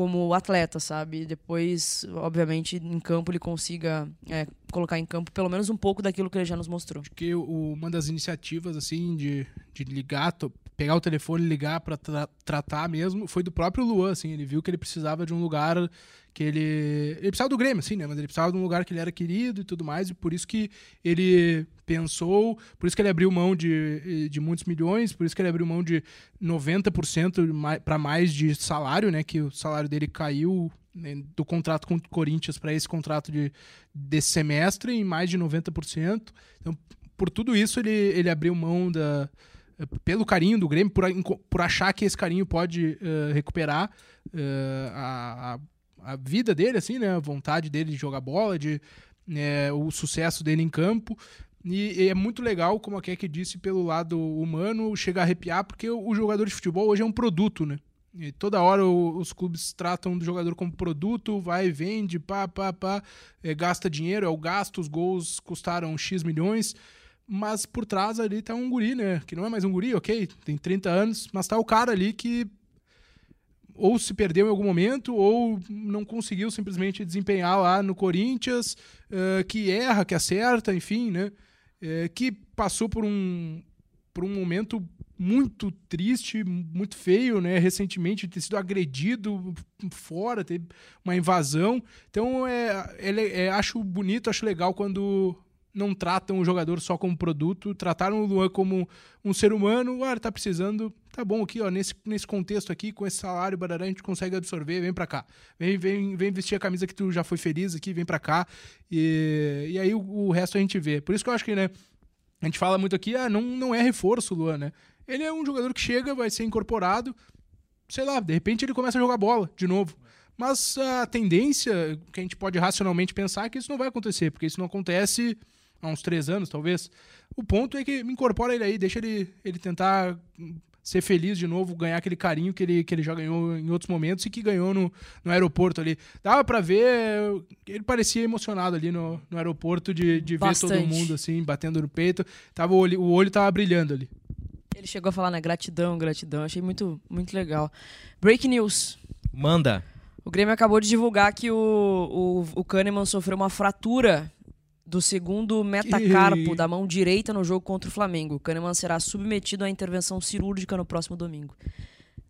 como atleta, sabe? Depois, obviamente, em campo ele consiga é, colocar em campo pelo menos um pouco daquilo que ele já nos mostrou. Porque o- uma das iniciativas, assim, de, de ligar, pegar o telefone e ligar pra tra- tratar mesmo, foi do próprio Luan, assim. Ele viu que ele precisava de um lugar que ele... Ele precisava do Grêmio, assim, né? Mas ele precisava de um lugar que ele era querido e tudo mais, e por isso que ele pensou, por isso que ele abriu mão de, de muitos milhões, por isso que ele abriu mão de 90% para mais de salário, né? Que o salário dele caiu né, do contrato com o Corinthians para esse contrato de, desse semestre em mais de 90%. Então, por tudo isso, ele, ele abriu mão da. Pelo carinho do Grêmio, por, por achar que esse carinho pode eh, recuperar a, a, a vida dele, assim, né? A vontade dele de jogar bola, de, né, o sucesso dele em campo. E, e é muito legal, como a Keke disse, pelo lado humano, chega a arrepiar, porque o, o jogador de futebol hoje é um produto, né? E toda hora o- os clubes tratam do jogador como produto, vai vende, pá, pá, pá, é, gasta dinheiro, é o gasto, os gols custaram X milhões, mas por trás ali tá um guri, né? Que não é mais um guri, ok, tem 30 anos, mas tá o cara ali que ou se perdeu em algum momento, ou não conseguiu simplesmente desempenhar lá no Corinthians, eh, que erra, que acerta, enfim, né? Eh, que passou por um, por um momento muito triste, muito feio, né? Recentemente ter sido agredido fora, teve uma invasão. Então, é, ele- é, acho bonito, acho legal quando não tratam o jogador só como produto, trataram o Luan como um ser humano, ah, ele tá precisando, tá bom aqui, ó, nesse, nesse contexto aqui, com esse salário, barará, a gente consegue absorver, vem pra cá. Vem, vem, vem vestir a camisa que tu já foi feliz aqui, vem pra cá. E, e aí o, o resto a gente vê. Por isso que eu acho que, né, a gente fala muito aqui, ah, não, não é reforço o Luan, né? Ele é um jogador que chega, vai ser incorporado, sei lá, de repente ele começa a jogar bola de novo. Mas a tendência que a gente pode racionalmente pensar é que isso não vai acontecer, porque isso não acontece há uns três anos, talvez. O ponto é que incorpora ele aí, deixa ele, ele tentar ser feliz de novo, ganhar aquele carinho que ele, que ele já ganhou em outros momentos e que ganhou no, no aeroporto ali. Dava pra ver, ele parecia emocionado ali no, no aeroporto de, de ver todo mundo assim, batendo no peito. Tava, o, olho, o olho tava brilhando ali. Ele chegou a falar, né, gratidão, gratidão. Achei muito, muito legal. Break news. Manda. O Grêmio acabou de divulgar que o, o, o Kahneman sofreu uma fratura do segundo metacarpo da mão direita no jogo contra o Flamengo. Kahneman será submetido à intervenção cirúrgica no próximo domingo.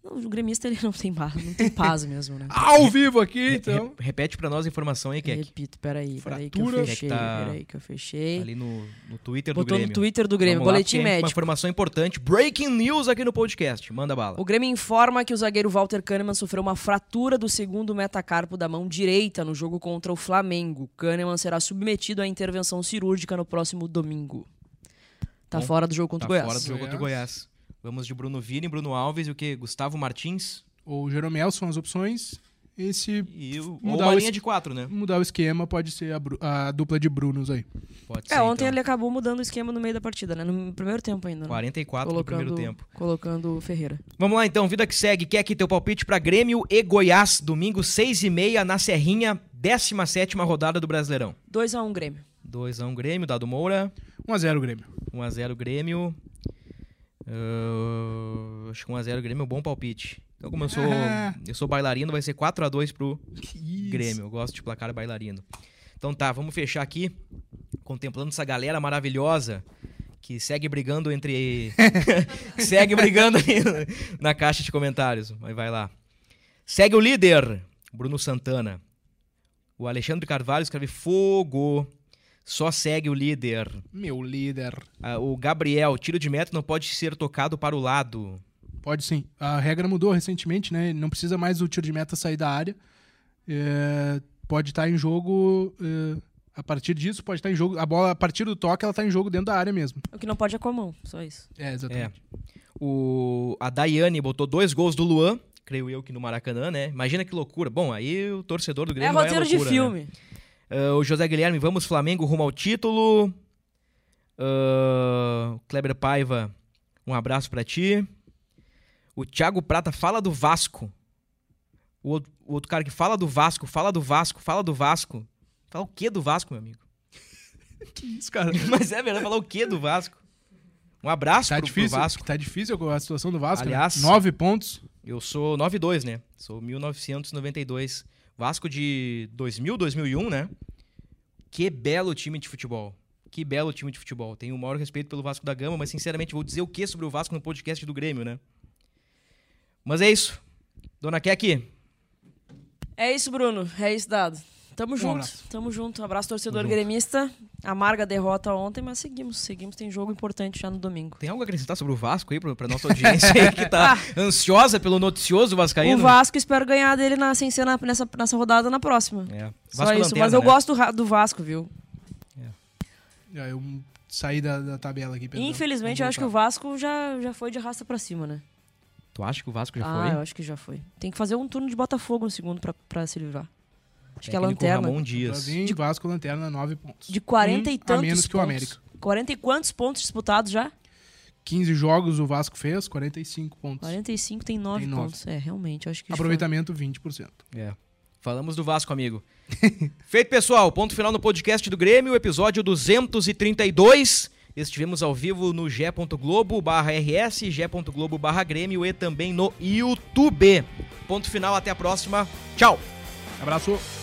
Não, o gremista ele não tem paz, não tem paz mesmo, né? Ao vivo aqui, então. Re- repete pra nós a informação aí, Keck. Repito, peraí, peraí que eu Fratura. fechei, tá peraí que eu fechei. Ali no, no Twitter do Botou Grêmio. no Twitter do Grêmio, Vamos lá, boletim porque é Uma médico. informação importante. Breaking news aqui no podcast. Manda bala. O Grêmio informa que o zagueiro Walter Kahneman sofreu uma fratura do segundo metacarpo da mão direita no jogo contra o Flamengo. Kahneman será submetido à intervenção cirúrgica no próximo domingo. Tá Bom, fora do jogo contra Tá o Goiás. fora do jogo contra o Goiás. Vamos de Bruno Vini, Bruno Alves e o que? Gustavo Martins Ou Jeromel são as opções. E se e o, ou Mudar uma o linha de quatro, né? mudar o esquema, pode ser a, a dupla de Brunos aí. Pode É, ser, ontem então. ele acabou mudando o esquema no meio da partida, né? No primeiro tempo ainda. Né? 44 do primeiro tempo. Colocando o Ferreira. Vamos lá então, vida que segue. Quer aqui teu palpite pra Grêmio e Goiás, domingo 6 e meia na Serrinha, 17ª rodada do Brasileirão. 2x1 Grêmio. 2x1 Grêmio, Dado Moura. 1x0 Grêmio. 1x0 Grêmio. Ah, acho que 1x0 Grêmio é um bom palpite. Então, como eu sou, Ah. eu sou bailarino, vai ser 4x2 pro. Grêmio. Eu gosto de placar bailarino. Então tá, vamos fechar aqui, contemplando essa galera maravilhosa que segue brigando entre. segue brigando na caixa de comentários. Mas vai lá. Segue o líder, Bruno Santana. O Alexandre Carvalho escreve fogo. Só segue o líder. Meu líder. Ah, o Gabriel, tiro de meta não pode ser tocado para o lado. Pode sim. A regra mudou recentemente, né? Não precisa mais o tiro de meta sair da área. É, pode estar em jogo. é, a partir disso, pode estar em jogo. A bola, a partir do toque, ela tá em jogo dentro da área mesmo. O que não pode é com a mão, só isso. É, exatamente. O, a Daiane botou dois gols do Luan, creio eu que no Maracanã, né? Imagina que loucura. Bom, aí o torcedor do É Grêmio vai à roteiro de loucura, né? filme. Ah, o José Guilherme, vamos Flamengo rumo ao título. O Kleber Paiva, um abraço pra ti. O Thiago Prata fala do Vasco. O outro, o outro cara que fala do Vasco, fala do Vasco, fala do Vasco. Fala o que do Vasco, meu amigo? Que isso, cara. Mas é verdade, falar o que do Vasco? Um abraço Tá pro, pro difícil, Vasco. tá difícil a situação do Vasco. né? Aliás- Nove pontos. Eu sou 92, né? Sou 1992. Vasco de 2000, 2001, né? Que belo time de futebol. Que belo time de futebol. Tenho o maior respeito pelo Vasco da Gama, mas sinceramente vou dizer o que sobre o Vasco no podcast do Grêmio, né? Mas é isso. Dona Kek, É isso, Bruno. É isso, Dado. Tamo junto, abraço. tamo junto. Abraço, torcedor junto. gremista. Amarga derrota ontem, mas seguimos, seguimos. Tem jogo importante já no domingo. tem algo a acrescentar sobre o Vasco aí pra, pra nossa audiência aí que tá ansiosa pelo noticioso vascaíno? O Vasco, espero ganhar dele na, sem ser na- nessa, nessa rodada na próxima. É. Só Vasco isso. lanterna, mas eu né? gosto do, do Vasco, viu? É, Eu saí da, da tabela aqui. perdão. Infelizmente, eu acho que o. Vasco já, já foi de raça pra cima, né? Tu acha que o Vasco já ah, foi? eu acho que já foi. Tem que fazer um turno de Botafogo no segundo pra, pra se livrar. Acho que é a lanterna. Ramon Dias. vir, Vasco Lanterna, nove pontos. De 40 e Um tantos a menos que o pontos. América. 40 e quantos pontos disputados já? 15 jogos o Vasco fez, 45 pontos. 45 tem 9 Tem nove. pontos. É, realmente, acho que já foi. Aproveitamento 20%. É. Falamos do Vasco, amigo. Feito, pessoal. Ponto final no podcast do Grêmio, episódio 232. Estivemos ao vivo no g.globo barra rs, g.globo barra Grêmio e também no YouTube. Ponto final, até a próxima. Tchau! Abraço.